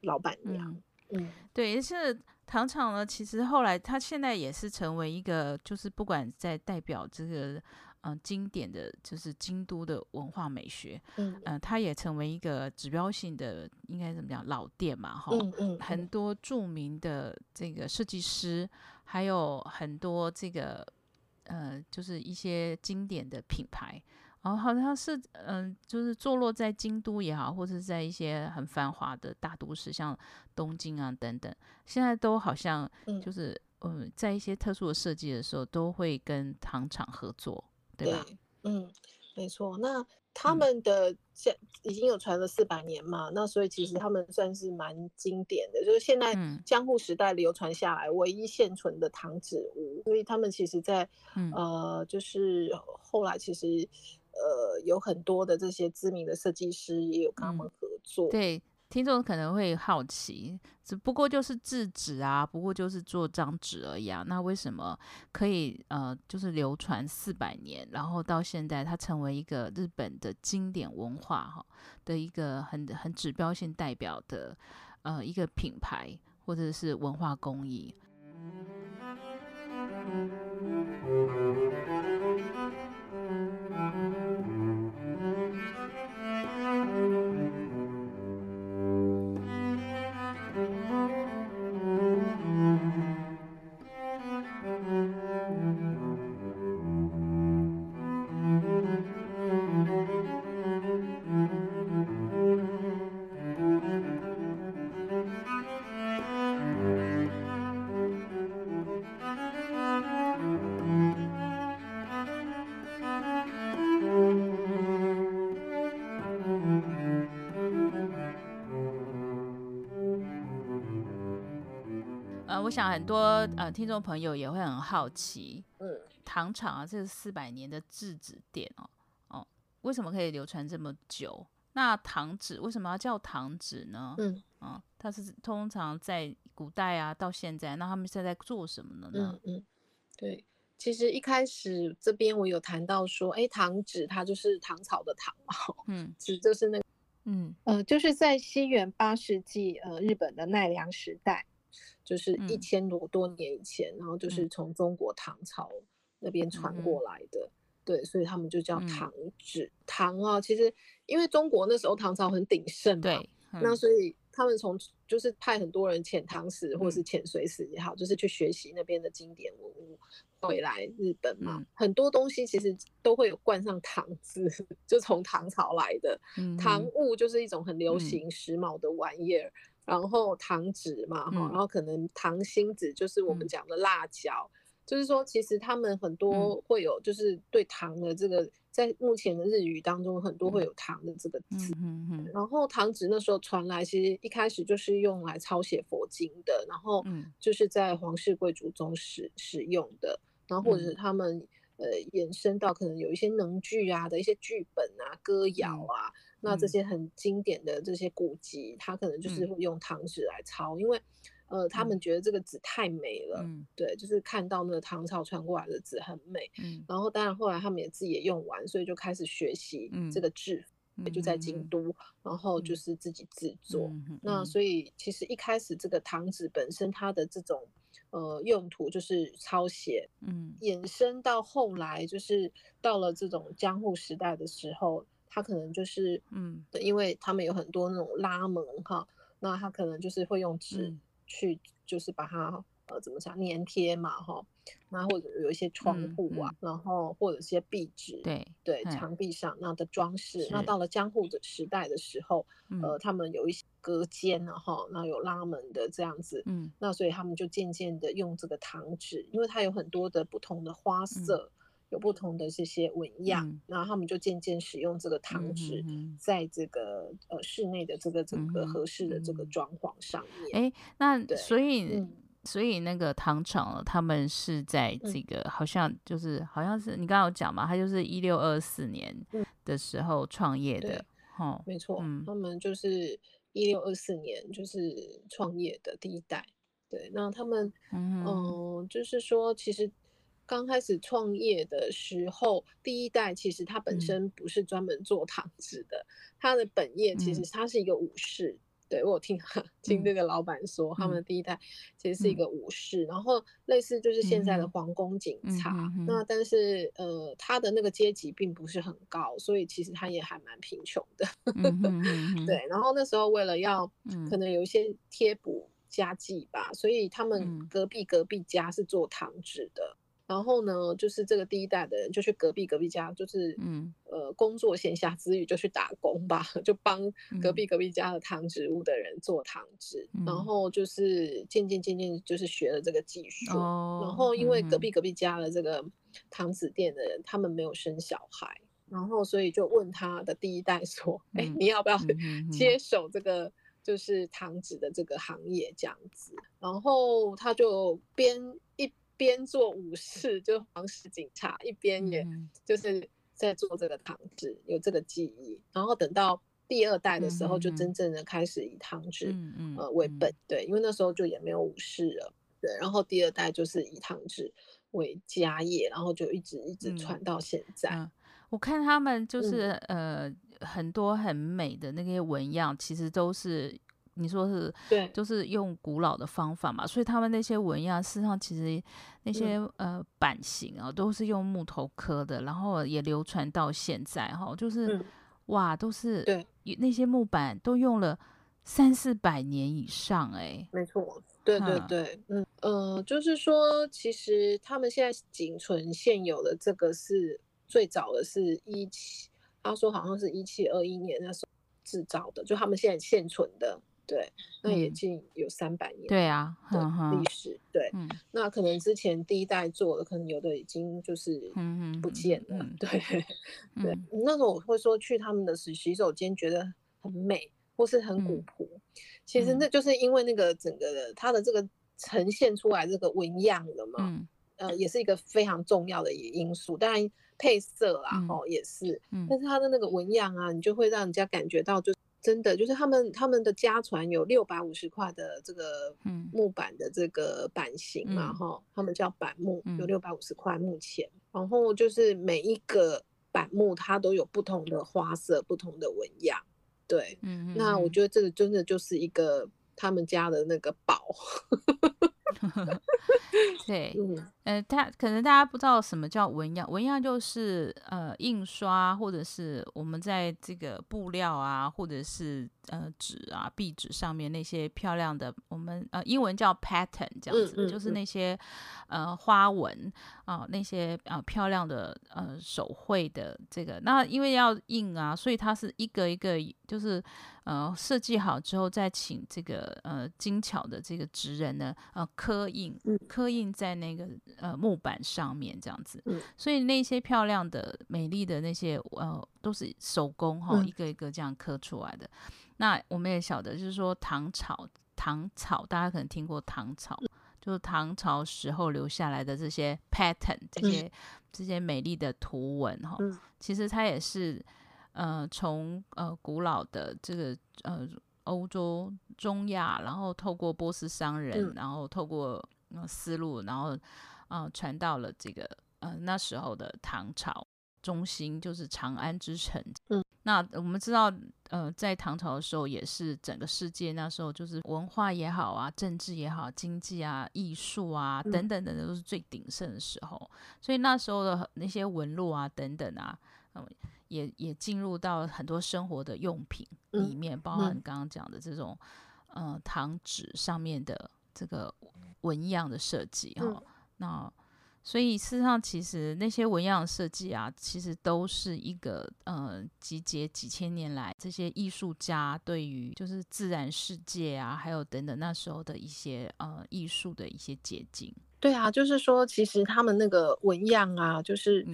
老板娘。嗯，嗯对，是糖厂呢。其实后来它现在也是成为一个，就是不管在代表这个嗯、呃、经典的就是京都的文化美学，嗯，呃，它也成为一个指标性的，应该怎么讲老店嘛，哈，嗯嗯，很多著名的这个设计师，还有很多这个呃，就是一些经典的品牌。哦，好像是，嗯、呃，就是坐落在京都也好，或者是在一些很繁华的大都市，像东京啊等等，现在都好像就是，嗯、呃，在一些特殊的设计的时候，都会跟糖厂合作，对吧？对，嗯，没错。那他们的现已经有传了四百年嘛，嗯、那所以其实他们算是蛮经典的，就是现在江户时代流传下来唯一现存的糖纸屋，所以他们其实在，嗯、呃，就是后来其实。呃，有很多的这些知名的设计师也有跟他们合作。嗯、对，听众可能会好奇，只不过就是制纸啊，不过就是做张纸而已啊。那为什么可以呃，就是流传四百年，然后到现在它成为一个日本的经典文化哈的一个很很指标性代表的呃一个品牌或者是文化工艺。我很多呃听众朋友也会很好奇，嗯，糖厂啊，这是四百年的制纸店哦，哦，为什么可以流传这么久？那糖纸为什么要叫糖纸呢？嗯，啊、哦，它是通常在古代啊到现在，那他们现在在做什么呢？嗯嗯，对，其实一开始这边我有谈到说，哎，糖纸它就是糖草的糖嘛，嗯，纸就是那个，嗯呃，就是在西元八世纪呃日本的奈良时代。就是一千多多年以前，嗯、然后就是从中国唐朝那边传过来的，嗯、对，所以他们就叫唐纸。嗯、糖啊，其实因为中国那时候唐朝很鼎盛嘛，对，嗯、那所以他们从就是派很多人遣唐使或是遣隋使也好，嗯、就是去学习那边的经典文物回来日本嘛，嗯、很多东西其实都会有冠上唐字，就从唐朝来的。嗯、唐物就是一种很流行时髦的玩意儿。嗯然后糖纸嘛，哈、嗯，然后可能糖心子就是我们讲的辣椒，嗯、就是说其实他们很多会有，就是对糖的这个，嗯、在目前的日语当中，很多会有糖的这个字。嗯嗯，然后糖纸那时候传来，其实一开始就是用来抄写佛经的，然后就是在皇室贵族中使使用的，然后或者是他们。呃，延伸到可能有一些能剧啊的一些剧本啊、歌谣啊，嗯、那这些很经典的这些古籍，他可能就是会用唐纸来抄，嗯、因为呃，他们觉得这个纸太美了，嗯、对，就是看到那个唐朝传过来的纸很美，嗯、然后当然后来他们也自己也用完，所以就开始学习这个制。也就在京都，嗯、然后就是自己制作。那所以其实一开始这个唐纸本身它的这种呃用途就是抄写，嗯，衍生到后来就是到了这种江户时代的时候，它可能就是嗯，因为他们有很多那种拉门哈，那他可能就是会用纸去就是把它。呃，怎么讲？粘贴嘛，哈，那或者有一些窗户啊，嗯嗯、然后或者一些壁纸，对对，墙壁上那的装饰。那到了江户的时代的时候，嗯、呃，他们有一些隔间啊，哈，那有拉门的这样子，嗯，那所以他们就渐渐的用这个糖纸，因为它有很多的不同的花色，嗯、有不同的这些纹样，嗯、然后他们就渐渐使用这个唐纸，在这个、嗯、呃室内的这个整个合适的这个装潢上面。哎、嗯嗯，那所以。嗯。所以那个糖厂，他们是在这个好像就是好像是你刚刚有讲嘛，他就是一六二四年的时候创业的，哦，没错，嗯，他。们就是一六二四年就是创业的第一代，对，那他们嗯、呃，就是说其实刚开始创业的时候，第一代其实他本身不是专门做糖纸的，他的本业其实他是一个武士。对，我有听听这个老板说，嗯、他们的第一代其实是一个武士，嗯、然后类似就是现在的皇宫警察。那但是呃，他的那个阶级并不是很高，所以其实他也还蛮贫穷的。嗯、对，然后那时候为了要可能有一些贴补家计吧，所以他们隔壁隔壁家是做糖纸的。然后呢，就是这个第一代的人就去隔壁隔壁家，就是嗯呃工作闲暇之余就去打工吧，就帮隔壁隔壁家的糖纸屋的人做糖纸，嗯、然后就是渐渐渐渐就是学了这个技术。哦、然后因为隔壁隔壁家的这个糖纸店的人，他们没有生小孩，然后所以就问他的第一代说：“哎、嗯，你要不要 接手这个就是糖纸的这个行业这样子？”然后他就边一。边做武士，就是皇室警察，一边也就是在做这个糖纸，有这个技艺。然后等到第二代的时候，就真正的开始以糖纸呃为本，对，因为那时候就也没有武士了，对。然后第二代就是以糖纸为家业，然后就一直一直传到现在。嗯嗯、我看他们就是、嗯、呃很多很美的那些纹样，其实都是。你说是，对，就是用古老的方法嘛，所以他们那些纹样，事实上其实那些、嗯、呃版型啊，都是用木头刻的，然后也流传到现在哈，就是、嗯、哇，都是对，那些木板都用了三四百年以上哎、欸，没错，对对对，嗯呃，就是说，其实他们现在仅存现有的这个是最早的是一七，他说好像是一七二一年那时候制造的，就他们现在现存的。对，那也近有三百年。对啊，历史。对，那可能之前第一代做的，可能有的已经就是不见了。对，对，那种我会说去他们的洗洗手间觉得很美，或是很古朴。其实那就是因为那个整个的它的这个呈现出来这个纹样了嘛。呃，也是一个非常重要的因素。当然配色啊，哦也是。但是它的那个纹样啊，你就会让人家感觉到就。真的就是他们他们的家传有六百五十块的这个木板的这个版型嘛哈，嗯、他们叫板木，有六百五十块目前，嗯、然后就是每一个板木它都有不同的花色、不同的纹样，对，嗯、那我觉得这个真的就是一个他们家的那个宝。对，呃，他可能大家不知道什么叫纹样，纹样就是呃印刷或者是我们在这个布料啊，或者是呃纸啊壁纸上面那些漂亮的，我们呃英文叫 pattern 这样子，嗯嗯嗯、就是那些呃花纹啊、呃，那些啊、呃、漂亮的呃手绘的这个，那因为要印啊，所以它是一个一个就是。呃，设计好之后，再请这个呃精巧的这个职人呢，呃刻印，刻印在那个呃木板上面这样子。所以那些漂亮的、美丽的那些呃，都是手工哈，一个一个这样刻出来的。那我们也晓得，就是说唐朝，唐朝大家可能听过唐朝，就是唐朝时候留下来的这些 pattern，这些这些美丽的图文哈，其实它也是。呃，从呃古老的这个呃欧洲、中亚，然后透过波斯商人，嗯、然后透过丝路，然后啊、呃、传到了这个呃那时候的唐朝中心，就是长安之城。嗯，那我们知道，呃，在唐朝的时候，也是整个世界那时候就是文化也好啊，政治也好，经济啊，艺术啊等等等等都是最鼎盛的时候，嗯、所以那时候的那些纹路啊等等啊，嗯。也也进入到很多生活的用品里面，嗯、包含刚刚讲的这种，嗯、呃，唐纸上面的这个纹样的设计哈、嗯。那所以事实上，其实那些纹样设计啊，其实都是一个呃集结几千年来这些艺术家对于就是自然世界啊，还有等等那时候的一些呃艺术的一些结晶。对啊，就是说，其实他们那个纹样啊，就是。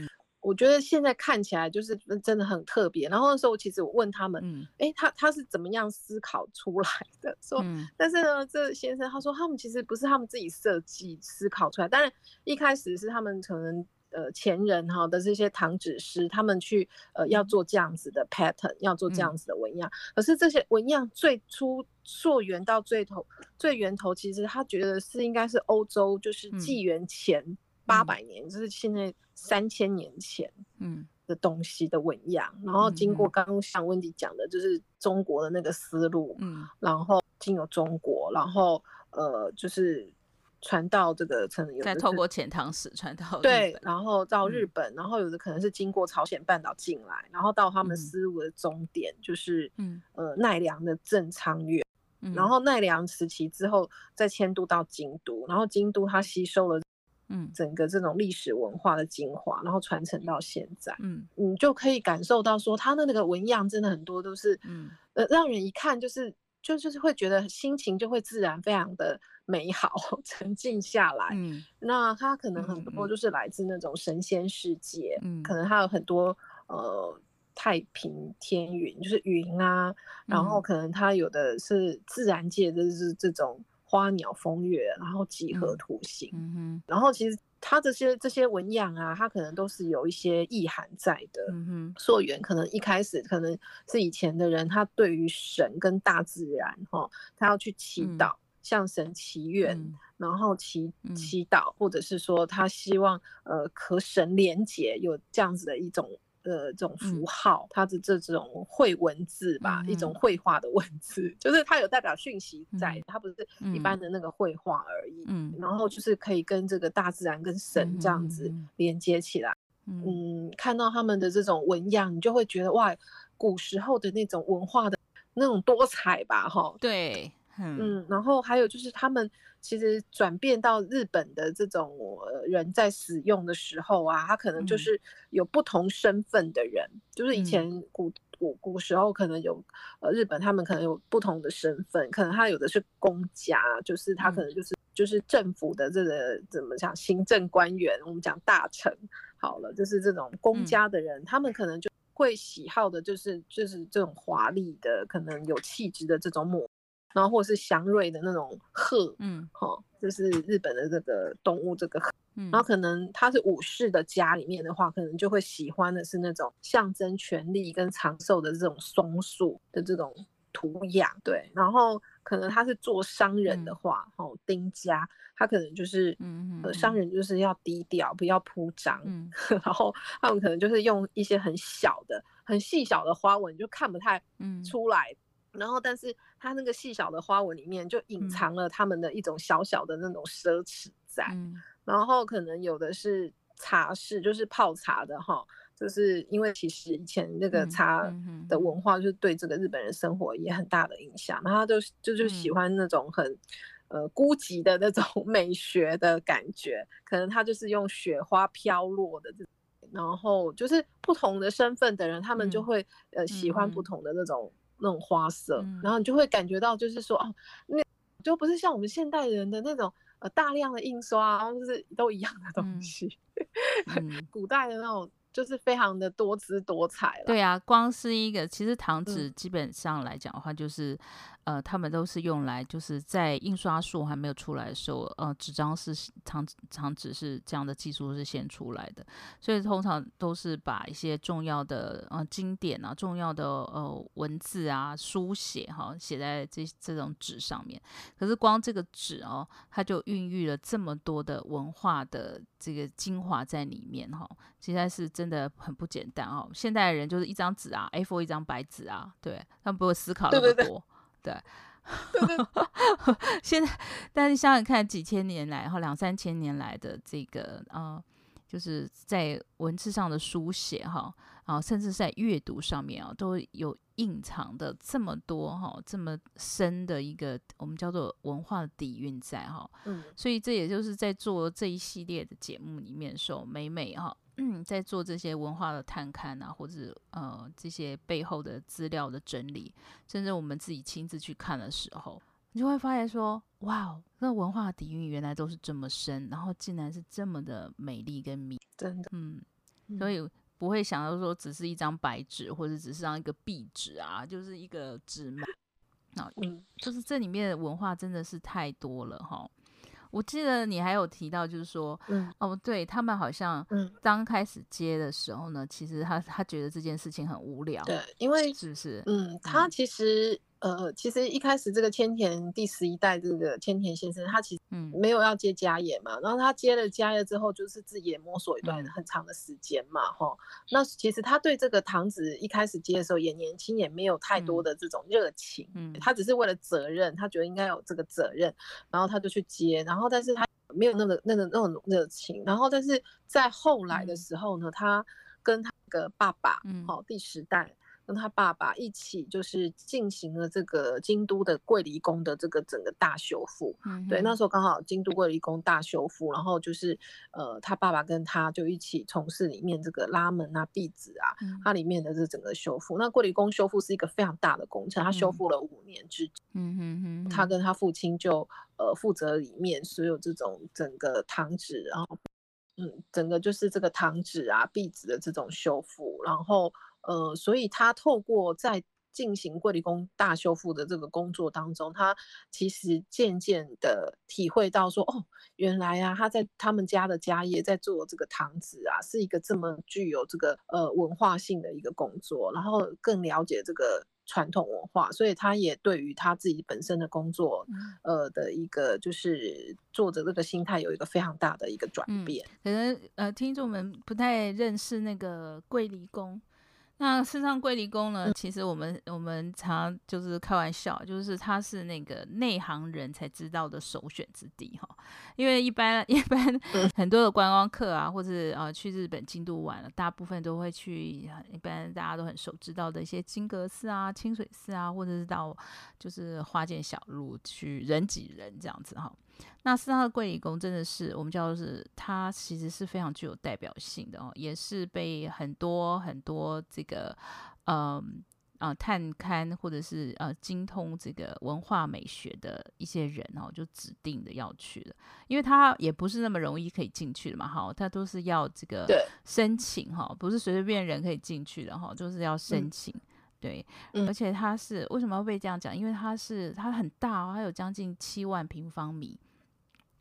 嗯我觉得现在看起来就是真的很特别。然后那时候其实我问他们，嗯，哎，他他是怎么样思考出来的？说，嗯、但是呢，这先生他说他们其实不是他们自己设计思考出来，当然一开始是他们可能呃前人哈的这些唐纸师，他们去呃要做这样子的 pattern，要做这样子的纹样。可是这些纹样最初溯源到最头最源头，其实他觉得是应该是欧洲，就是纪元前八百年，就是现在。三千年前，嗯，的东西的纹样，然后经过刚刚像温迪讲的，就是中国的那个思路，嗯，然后经由中国，然后呃，就是传到这个，可能有的再透过遣唐使传到对，然后到日本，然后有的可能是经过朝鲜半岛进来，然后到他们思路的终点，就是嗯。呃奈良的正仓院，然后奈良时期之后再迁都到京都，然后京都它吸收了。嗯，整个这种历史文化的精华，然后传承到现在，嗯，你就可以感受到说，它的那个纹样真的很多都是，嗯，呃，让人一看就是就就是会觉得心情就会自然非常的美好，沉静下来。嗯，那它可能很多就是来自那种神仙世界，嗯，可能它有很多呃太平天云，就是云啊，然后可能它有的是自然界的就是这种。花鸟风月，然后几何图形，嗯哼、然后其实它这些这些纹样啊，它可能都是有一些意涵在的。嗯哼溯源可能一开始可能是以前的人，他对于神跟大自然，哈，他要去祈祷，嗯、向神祈愿，嗯、然后祈祈祷，或者是说他希望呃和神连结，有这样子的一种。呃，这种符号，它的这种绘文字吧，嗯、一种绘画的文字，就是它有代表讯息在，嗯、它不是一般的那个绘画而已。嗯，然后就是可以跟这个大自然、跟神这样子连接起来。嗯，嗯，看到他们的这种纹样，你就会觉得哇，古时候的那种文化的那种多彩吧，哈。对，嗯，嗯，然后还有就是他们。其实转变到日本的这种人在使用的时候啊，他可能就是有不同身份的人，嗯、就是以前古古古时候可能有呃日本他们可能有不同的身份，可能他有的是公家，就是他可能就是、嗯、就是政府的这个怎么讲行政官员，我们讲大臣好了，就是这种公家的人，嗯、他们可能就会喜好的就是就是这种华丽的，可能有气质的这种模。然后或者是祥瑞的那种鹤，嗯，好，就是日本的这个动物，这个鹤。嗯，然后可能他是武士的家里面的话，可能就会喜欢的是那种象征权力跟长寿的这种松树的这种图样，对。然后可能他是做商人的话，哦、嗯，丁家，他可能就是，嗯嗯，商人就是要低调，不要铺张，嗯，然后他们可能就是用一些很小的、很细小的花纹，就看不太出来。嗯然后，但是它那个细小的花纹里面就隐藏了他们的一种小小的那种奢侈在。嗯、然后可能有的是茶室，就是泡茶的哈，就是因为其实以前那个茶的文化就是对这个日本人生活也很大的影响。然后他就就就喜欢那种很呃孤寂的那种 美学的感觉，可能他就是用雪花飘落的这，然后就是不同的身份的人，他们就会呃喜欢不同的那种。那种花色，嗯、然后你就会感觉到，就是说，哦，那就不是像我们现代人的那种呃大量的印刷，然后就是都一样的东西。嗯、古代的那种就是非常的多姿多彩了。对啊，光是一个，其实糖纸基本上来讲的话，就是。嗯呃，他们都是用来，就是在印刷术还没有出来的时候，呃，纸张是长长纸是这样的技术是先出来的，所以通常都是把一些重要的呃经典啊、重要的呃文字啊书写哈写在这这种纸上面。可是光这个纸哦，它就孕育了这么多的文化的这个精华在里面哈，实在是真的很不简单哦。现代人就是一张纸啊，A4 一张白纸啊，对，他们不会思考那么多。对对对对，现在，但是想想看，几千年来，然后两三千年来的这个呃，就是在文字上的书写哈，啊，甚至在阅读上面啊，都有隐藏的这么多哈，这么深的一个我们叫做文化的底蕴在哈。嗯，所以这也就是在做这一系列的节目里面的时候，每每哈。嗯，在做这些文化的探勘啊，或者呃这些背后的资料的整理，甚至我们自己亲自去看的时候，你就会发现说，哇，那文化底蕴原来都是这么深，然后竟然是这么的美丽跟迷，真的，嗯，所以不会想到说只是一张白纸，或者只是让一个壁纸啊，就是一个纸嘛，啊，嗯，就是这里面的文化真的是太多了哈。我记得你还有提到，就是说，嗯，哦，对他们好像，嗯，刚开始接的时候呢，嗯、其实他他觉得这件事情很无聊，对，因为是不是？嗯，他其实。呃，其实一开始这个千田第十一代这个千田先生，他其实嗯。没有要接家业嘛，嗯、然后他接了家业之后，就是自己也摸索一段很长的时间嘛，哈、嗯。那其实他对这个堂子一开始接的时候也年轻，也没有太多的这种热情，嗯，他只是为了责任，他觉得应该有这个责任，然后他就去接，然后但是他没有那个那个那种热情，然后但是在后来的时候呢，嗯、他跟他的爸爸，嗯，好第十代。跟他爸爸一起，就是进行了这个京都的桂离宫的这个整个大修复。嗯，对，那时候刚好京都桂离宫大修复，然后就是呃，他爸爸跟他就一起从事里面这个拉门啊、壁纸啊，嗯、它里面的这整个修复。那桂离宫修复是一个非常大的工程，他修复了五年之久。嗯哼哼，他跟他父亲就呃负责里面所有这种整个糖纸，然后嗯，整个就是这个糖纸啊、壁纸的这种修复，然后。呃，所以他透过在进行桂离宫大修复的这个工作当中，他其实渐渐的体会到说，哦，原来啊，他在他们家的家业在做这个堂子啊，是一个这么具有这个呃文化性的一个工作，然后更了解这个传统文化，所以他也对于他自己本身的工作，呃的一个就是做着这个心态有一个非常大的一个转变。嗯，可能呃听众们不太认识那个桂离宫。那事实上，桂离宫呢，其实我们我们常就是开玩笑，就是它是那个内行人才知道的首选之地哈。因为一般 一般很多的观光客啊，或者呃去日本京都玩了，大部分都会去一般大家都很熟知道的一些金阁寺啊、清水寺啊，或者是到就是花见小路去人挤人这样子哈。那四号桂离宫真的是我们叫做是它其实是非常具有代表性的哦，也是被很多很多这个嗯啊、呃、探勘或者是呃精通这个文化美学的一些人哦，就指定的要去的，因为它也不是那么容易可以进去的嘛，哈，它都是要这个申请哈，不是随随便人可以进去的哈，就是要申请，嗯、对，而且它是为什么会被这样讲？因为它是它很大哦，它有将近七万平方米。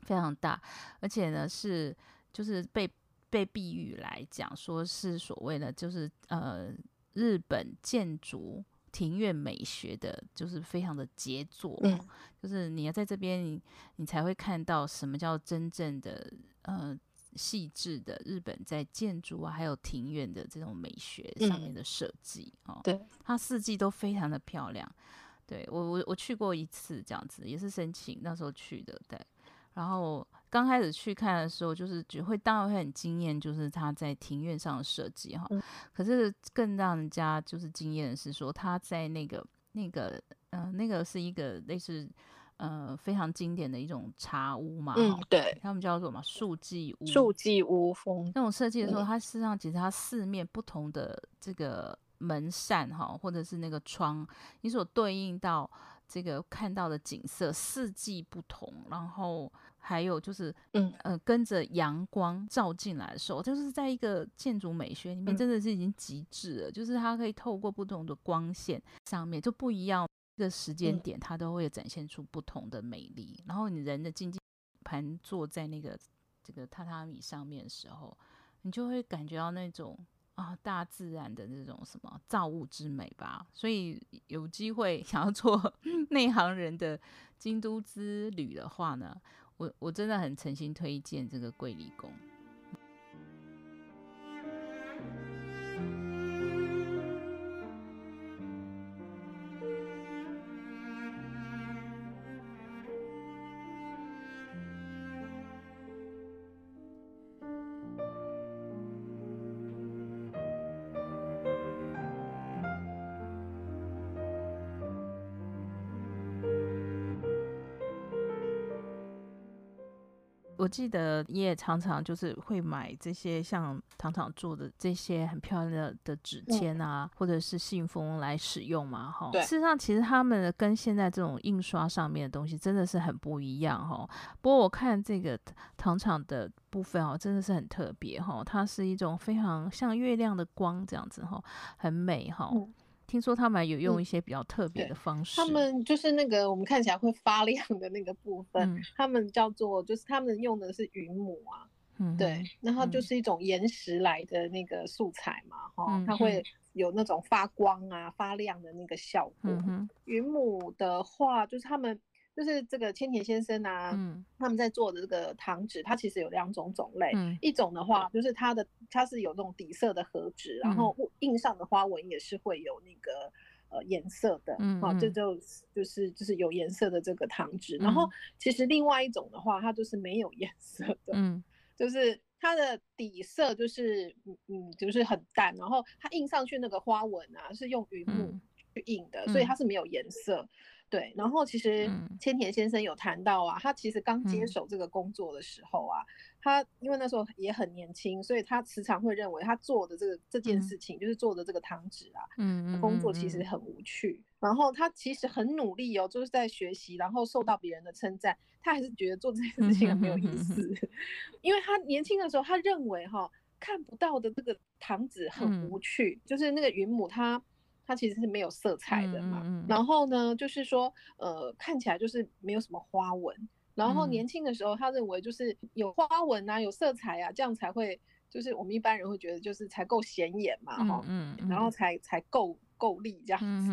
非常大，而且呢是就是被被碧玉来讲说是所谓的就是呃日本建筑庭院美学的，就是非常的杰作，嗯、就是你要在这边你你才会看到什么叫真正的呃细致的日本在建筑啊还有庭院的这种美学上面的设计哦，对，它四季都非常的漂亮，对我我我去过一次这样子，也是申请那时候去的，对。然后刚开始去看的时候，就是只会当然会很惊艳，就是他在庭院上的设计哈。嗯、可是更让人家就是惊艳的是说，他在那个那个呃那个是一个类似呃非常经典的一种茶屋嘛。嗯，对，他们叫做什么树季屋。树季屋风那种设计的时候，它事实上其实它四面不同的这个门扇哈，或者是那个窗，你所对应到。这个看到的景色四季不同，然后还有就是，嗯呃，跟着阳光照进来的时候，就是在一个建筑美学里面，真的是已经极致了。嗯、就是它可以透过不同的光线上面，就不一样一个时间点，它都会展现出不同的美丽。嗯、然后你人的静静盘坐在那个这个榻榻米上面的时候，你就会感觉到那种啊大自然的那种什么造物之美吧。所以有机会想要做 内行人的京都之旅的话呢，我我真的很诚心推荐这个桂离宫。我记得你也常常就是会买这些像糖厂做的这些很漂亮的纸签啊，或者是信封来使用嘛，哈。事实上，其实他们跟现在这种印刷上面的东西真的是很不一样，哈。不过我看这个糖厂的部分哦，真的是很特别，哈。它是一种非常像月亮的光这样子，哈，很美，哈。听说他们有用一些比较特别的方式，嗯，他们就是那个我们看起来会发亮的那个部分，嗯、他们叫做就是他们用的是云母啊，嗯、对，然后就是一种岩石来的那个素材嘛，哈、嗯，它会有那种发光啊、发亮的那个效果。云母的话，就是他们。就是这个千田先生啊，嗯、他们在做的这个糖纸，它其实有两种种类。嗯、一种的话，就是它的它是有那种底色的盒纸，嗯、然后印上的花纹也是会有那个呃颜色的，嗯，啊，这就就是就是有颜色的这个糖纸。嗯、然后其实另外一种的话，它就是没有颜色的，嗯，就是它的底色就是嗯嗯就是很淡，然后它印上去那个花纹啊是用云母去印的，嗯、所以它是没有颜色。对，然后其实千田先生有谈到啊，嗯、他其实刚接手这个工作的时候啊，嗯、他因为那时候也很年轻，所以他时常会认为他做的这个这件事情，嗯、就是做的这个糖纸啊，嗯，工作其实很无趣。然后他其实很努力哦，就是在学习，然后受到别人的称赞，他还是觉得做这件事情很没有意思，因为他年轻的时候，他认为哈、哦、看不到的这个糖纸很无趣，嗯、就是那个云母他。它其实是没有色彩的嘛，嗯嗯、然后呢，就是说，呃，看起来就是没有什么花纹。然后年轻的时候，他认为就是有花纹啊，有色彩啊，这样才会，就是我们一般人会觉得就是才够显眼嘛，哈、嗯，嗯、然后才才够够力这样子。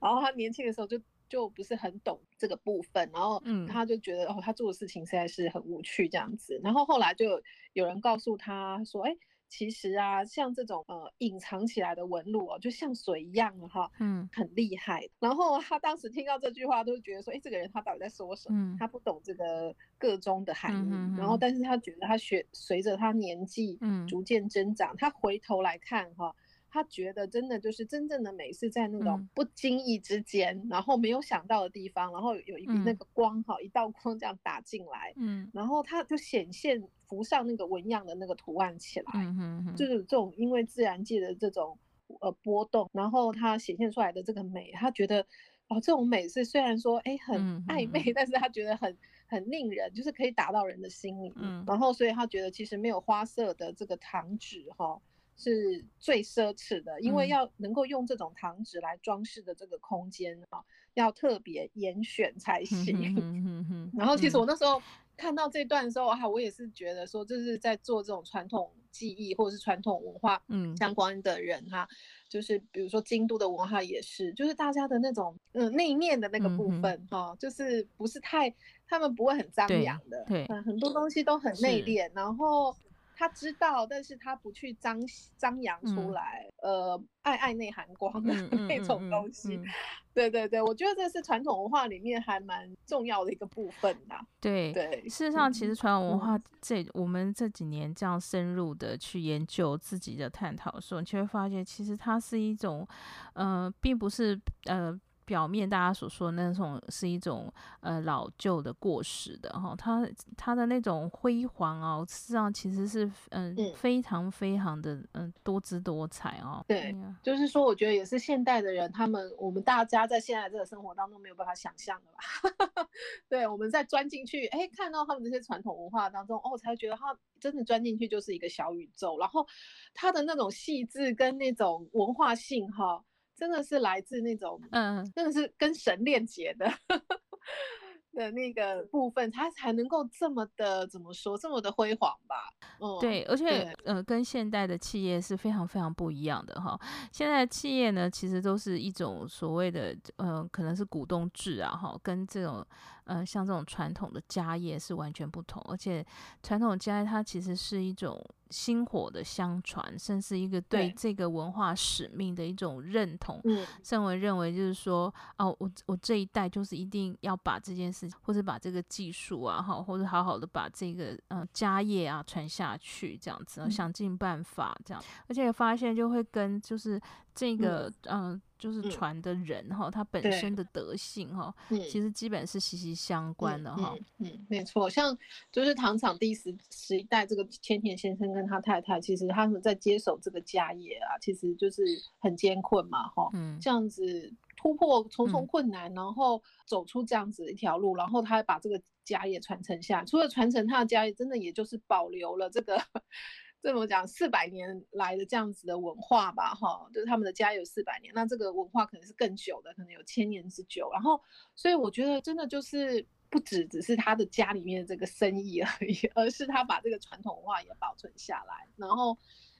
然后他年轻的时候就就不是很懂这个部分，然后他就觉得哦，他做的事情实在是很无趣这样子。然后后来就有人告诉他说，哎。其实啊，像这种呃隐藏起来的纹路哦，就像水一样哈，嗯，很厉害。然后他当时听到这句话，都觉得说，哎，这个人他到底在说什么？嗯、他不懂这个个中的含义。然后，但是他觉得他学随着他年纪逐渐增长，嗯、他回头来看哈。他觉得真的就是真正的美是在那种不经意之间，嗯、然后没有想到的地方，然后有一笔那个光哈，嗯、一道光这样打进来，嗯，然后它就显现浮上那个纹样的那个图案起来，嗯哼哼，就是这种因为自然界的这种呃波动，然后它显现出来的这个美，他觉得哦，这种美是虽然说哎很暧昧，但是他觉得很很令人就是可以打到人的心里，嗯，然后所以他觉得其实没有花色的这个糖纸哈。是最奢侈的，因为要能够用这种糖纸来装饰的这个空间啊，嗯、要特别严选才行。嗯、然后，其实我那时候看到这段的时候，哈、嗯，我也是觉得说，就是在做这种传统技艺或者是传统文化相关的人哈，嗯、就是比如说京都的文化也是，就是大家的那种嗯内面的那个部分哈，嗯、就是不是太他们不会很张扬的，对，很多东西都很内敛，然后。他知道，但是他不去张张扬出来，嗯、呃，爱爱内涵光的 那种东西。对对对，我觉得这是传统文化里面还蛮重要的一个部分呐。对对，对事实上，其实传统文化这、嗯、我们这几年这样深入的去研究自己的探讨的时候，你就会发现，其实它是一种，呃，并不是呃。表面大家所说的那种是一种呃老旧的过时的哈，它它的那种辉煌哦，实际上其实是嗯、呃、非常非常的嗯多姿多彩哦。对，嗯、就是说我觉得也是现代的人，他们我们大家在现在这个生活当中没有办法想象的吧？对，我们在钻进去，哎，看到他们这些传统文化当中，哦，才觉得他真的钻进去就是一个小宇宙，然后他的那种细致跟那种文化性哈。真的是来自那种，嗯，真的是跟神链接的 的那个部分，它才能够这么的怎么说，这么的辉煌吧？嗯，对，而且呃，跟现代的企业是非常非常不一样的哈。现在企业呢，其实都是一种所谓的，呃，可能是股东制啊，哈，跟这种。呃，像这种传统的家业是完全不同，而且传统家业它其实是一种薪火的相传，甚至一个对这个文化使命的一种认同。嗯，甚为认为就是说，哦，我我这一代就是一定要把这件事情，或者把这个技术啊，哈，或者好好的把这个呃家业啊传下去，这样子，想尽办法这样，而且发现就会跟就是这个嗯。呃就是传的人哈，他、嗯、本身的德性哈，其实基本是息息相关的哈、嗯。嗯，没错，像就是糖厂第十十一代这个千田先生跟他太太，其实他们在接手这个家业啊，其实就是很艰困嘛哈。嗯，这样子突破重重困难，嗯、然后走出这样子一条路，然后他还把这个家业传承下来。除了传承他的家业，真的也就是保留了这个。这么讲，四百年来的这样子的文化吧，哈，就是他们的家有四百年，那这个文化可能是更久的，可能有千年之久。然后，所以我觉得真的就是不止只是他的家里面的这个生意而已，而是他把这个传统文化也保存下来。然后，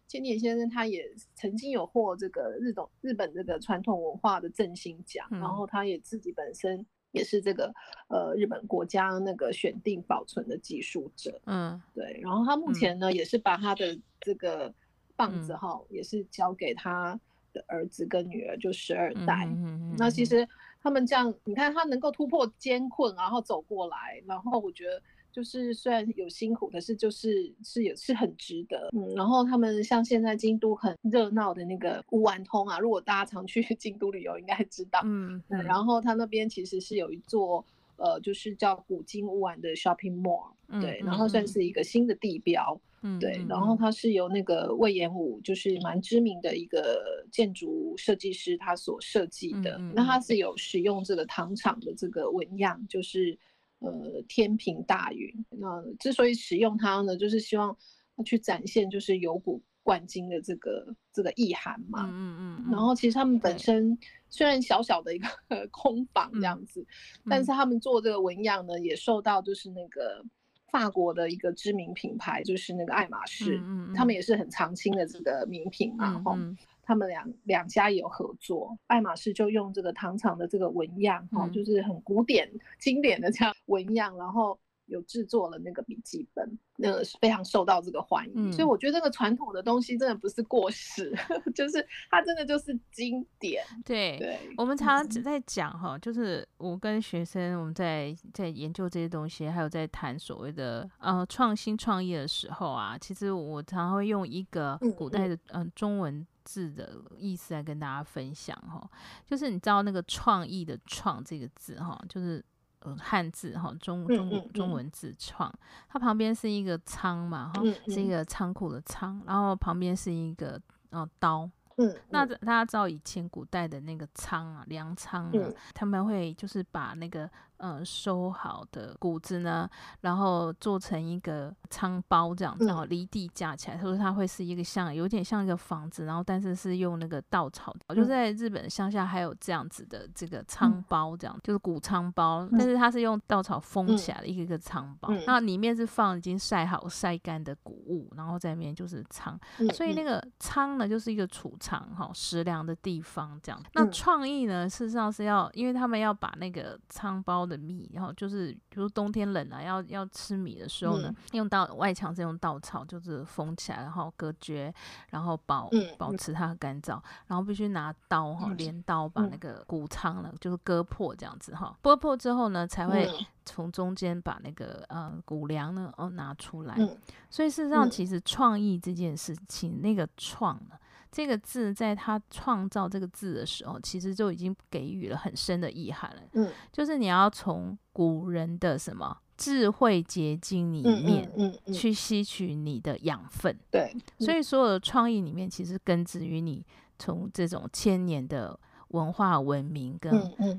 千年先生他也曾经有获这个日本日本这个传统文化的振兴奖，然后他也自己本身。也是这个呃日本国家那个选定保存的技术者，嗯，对。然后他目前呢、嗯、也是把他的这个棒子哈，嗯、也是交给他的儿子跟女儿，就十二代。嗯嗯、那其实他们这样，你看他能够突破艰困，然后走过来，然后我觉得。就是虽然有辛苦，可是就是是也是很值得，嗯，然后他们像现在京都很热闹的那个乌丸通啊，如果大家常去 京都旅游，应该知道，嗯，嗯，然。后他那边其实是有一座呃，就是叫古今乌丸的 shopping mall，对，嗯、然后算是一个新的地标，嗯，对，然后它。是由那个隈研吾，就是蛮知名的一个建筑设计师他所设计的，嗯、那他是有使用这个糖厂的这个纹样，就是。呃，天平大云，那之所以使用它呢，就是希望去展现就是有古冠今的这个这个意涵嘛。嗯嗯，嗯。然后其实他们本身虽然小小的一个 空房这样子，嗯、但是他们做这个纹样呢，也受到就是那个法国的一个知名品牌，就是那个爱马仕，嗯嗯、他们也是很常青的这个名品嘛。嗯嗯他们两两家也有合作，爱马仕就用这个糖厂的这个纹样，哈、嗯，就是很古典、经典的这样纹样，然后有制作了那个笔记本，那个是非常受到这个欢迎。嗯、所以我觉得这个传统的东西真的不是过时，就是它真的就是经典。对，对我们常常在讲哈，就是我跟学生我们在在研究这些东西，还有在谈所谓的呃创新创业的时候啊，其实我常常会用一个古代的嗯、呃、中文。字的意思来跟大家分享哈，就是你知道那个创意的创这个字哈，就是呃汉字哈，中中中文。字创，它旁边是一个仓嘛哈，是一个仓库的仓，然后旁边是一个呃刀。嗯，那大家知道以前古代的那个仓啊，粮仓呢，他们会就是把那个。呃，收好的谷子呢，然后做成一个仓包这样子，然后离地架起来。他说它会是一个像，有点像一个房子，然后但是是用那个稻草。嗯、就在日本乡下还有这样子的这个仓包，这样、嗯、就是谷仓包，嗯、但是它是用稻草封起来的一个一个仓包。嗯、那里面是放已经晒好晒干的谷物，然后在里面就是仓。嗯、所以那个仓呢，就是一个储藏哈食粮的地方这样。那创意呢，事实上是要，因为他们要把那个仓包的。米，然后就是，比如冬天冷了，要要吃米的时候呢，嗯、用到外墙是用稻草，就是封起来，然后隔绝，然后保、嗯、保持它干燥，然后必须拿刀哈，镰刀把那个谷仓呢，就是割破这样子哈，割破之后呢，才会从中间把那个呃谷粮呢哦拿出来。嗯、所以事实上，其实创意这件事情，那个创呢。这个字在他创造这个字的时候，其实就已经给予了很深的意涵了。嗯，就是你要从古人的什么智慧结晶里面，嗯嗯，去吸取你的养分。对，所以所有的创意里面，其实根植于你从这种千年的。文化文明跟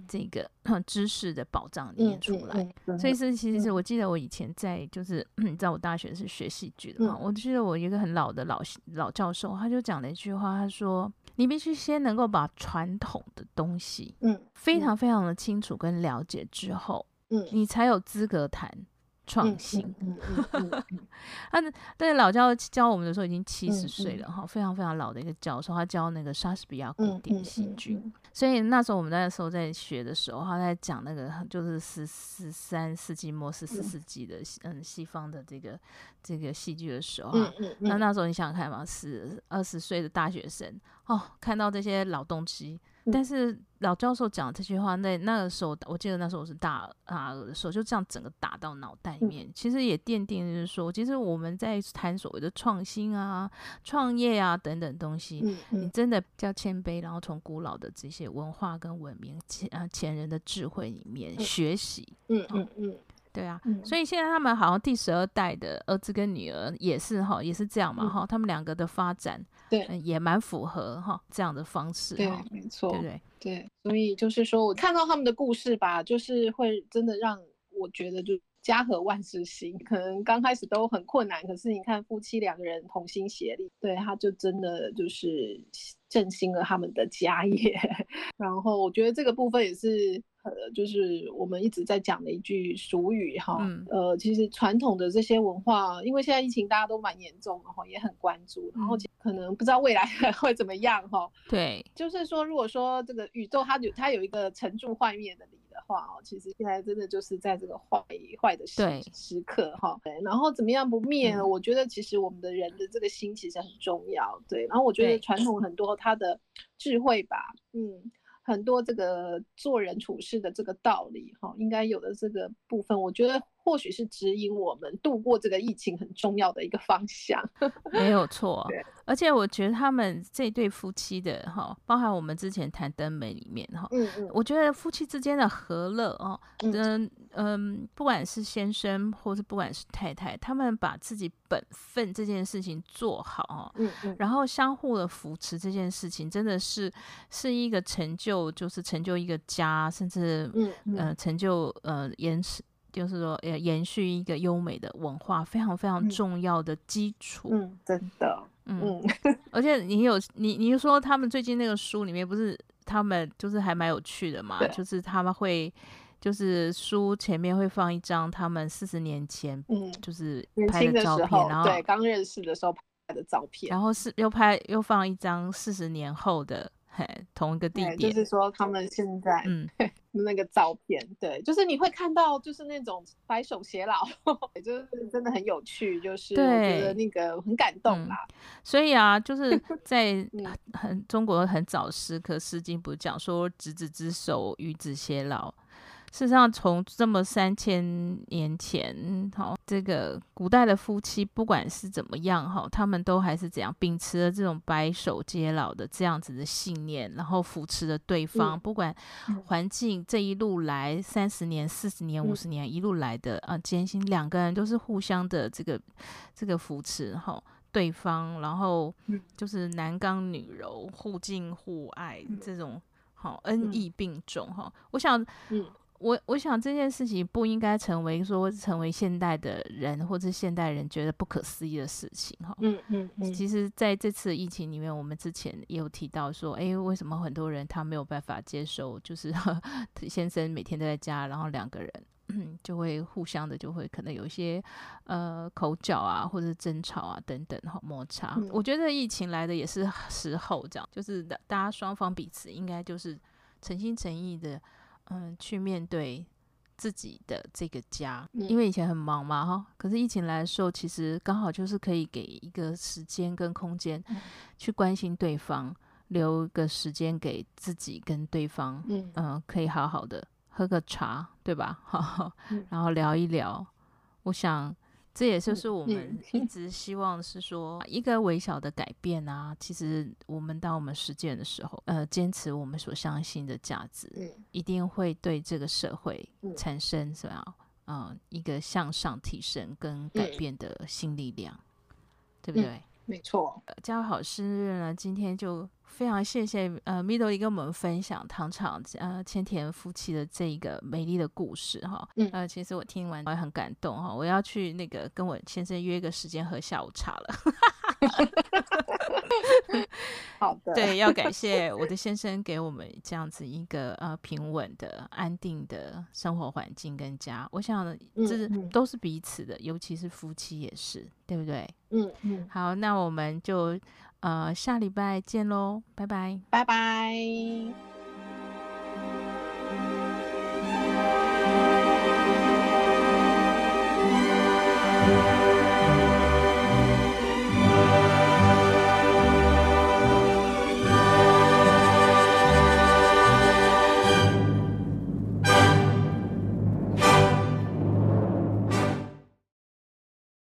这个 知识的保障里面出来，所以是其实是我记得我以前在就是 在我大学是学戏剧的嘛，嗯、我记得我一个很老的老老教授，他就讲了一句话，他说：“你必须先能够把传统的东西，嗯，非常非常的清楚跟了解之后，嗯，你才有资格谈。”创新，他但是老教教我们的时候已经七十岁了哈，非常非常老的一个教授，他教那个莎士比亚古典戏剧，所以那时候我们那时候在学的时候，他在讲那个就是十十三世纪末十四世纪的嗯西方的这个这个戏剧的时候哈，嗯嗯嗯、那那时候你想想看嘛，是二十岁的大学生哦，看到这些老东西。但是老教授讲这句话，那那个时候，我记得那时候我是大大二的时候，就这样整个打到脑袋里面。其实也奠定就是说，其实我们在谈所谓的创新啊、创业啊等等东西，你真的叫谦卑，然后从古老的这些文化跟文明前啊前人的智慧里面学习。嗯嗯嗯。对啊，嗯、所以现在他们好像第十二代的儿子跟女儿也是哈，也是这样嘛哈，嗯、他们两个的发展对、呃、也蛮符合哈这样的方式对，没错，对？对对，所以就是说我看到他们的故事吧，就是会真的让我觉得就家和万事兴，可能刚开始都很困难，可是你看夫妻两个人同心协力，对，他就真的就是振兴了他们的家业，然后我觉得这个部分也是。呃，就是我们一直在讲的一句俗语哈，嗯、呃，其实传统的这些文化，因为现在疫情大家都蛮严重然后，也很关注，然后可能不知道未来 会怎么样哈。对，就是说，如果说这个宇宙它有它有一个成住坏灭的理的话哦，其实现在真的就是在这个坏坏的时时刻哈。对，然后怎么样不灭呢？嗯、我觉得其实我们的人的这个心其实很重要。对，然后我觉得传统很多它的智慧吧，嗯。很多这个做人处事的这个道理，哈，应该有的这个部分，我觉得。或许是指引我们度过这个疫情很重要的一个方向，没有错。对而且我觉得他们这对夫妻的哈，包含我们之前谈登美里面哈，嗯嗯，我觉得夫妻之间的和乐哦，嗯嗯，不管是先生或是不管是太太，他们把自己本分这件事情做好哦，嗯嗯，然后相互的扶持这件事情，真的是是一个成就，就是成就一个家，甚至嗯嗯、呃，成就呃延迟。就是说，呃，延续一个优美的文化，非常非常重要的基础。嗯，真的，嗯，而且你有你，你说他们最近那个书里面不是他们就是还蛮有趣的嘛？就是他们会，就是书前面会放一张他们四十年前，嗯，就是拍的照片，嗯、然后对刚认识的时候拍的照片，然后是又拍又放一张四十年后的。嘿，同一个地点，就是说他们现在嗯 那个照片，对，就是你会看到就是那种白首偕老，就是真的很有趣，就是我觉得那个很感动啦。嗯、所以啊，就是 在很中国很早诗可《诗经》不是讲说执子之手，与子偕老。事实上，从这么三千年前，好，这个古代的夫妻，不管是怎么样，哈，他们都还是怎样秉持了这种白首偕老的这样子的信念，然后扶持着对方，嗯、不管环境这一路来三十年、四十年、五十年一路来的啊艰辛，两个人都是互相的这个这个扶持，哈，对方，然后就是男刚女柔，互敬互爱，这种好恩义并重，哈，我想，嗯。我我想这件事情不应该成为说成为现代的人或者现代人觉得不可思议的事情哈。嗯嗯嗯。其实在这次疫情里面，我们之前也有提到说，哎，为什么很多人他没有办法接受，就是 先生每天都在家，然后两个人就会互相的就会可能有一些呃口角啊，或者争吵啊等等哈摩擦。嗯、我觉得疫情来的也是时候这样，就是大家双方彼此应该就是诚心诚意的。嗯，去面对自己的这个家，嗯、因为以前很忙嘛，哈。可是疫情来的时候，其实刚好就是可以给一个时间跟空间，去关心对方，嗯、留个时间给自己跟对方，嗯，嗯，可以好好的喝个茶，对吧？然后聊一聊。我想这也就是我们一直希望是说，一个微小的改变啊，其实我们当我们实践的时候，呃，坚持我们所相信的价值，一定会对这个社会产生什么嗯、呃，一个向上提升跟改变的新力量，对不对？没错，家好生日呢，今天就非常谢谢呃 Midori 跟我们分享糖厂呃千田夫妻的这一个美丽的故事哈。嗯，呃，其实我听完我也很感动哈，我要去那个跟我先生约个时间喝下午茶了。好的，对，要感谢我的先生给我们这样子一个呃平稳的、安定的生活环境跟家。我想这是都是彼此的，尤其是夫妻也是，对不对？嗯嗯。好，那我们就呃下礼拜见喽，拜拜，拜拜。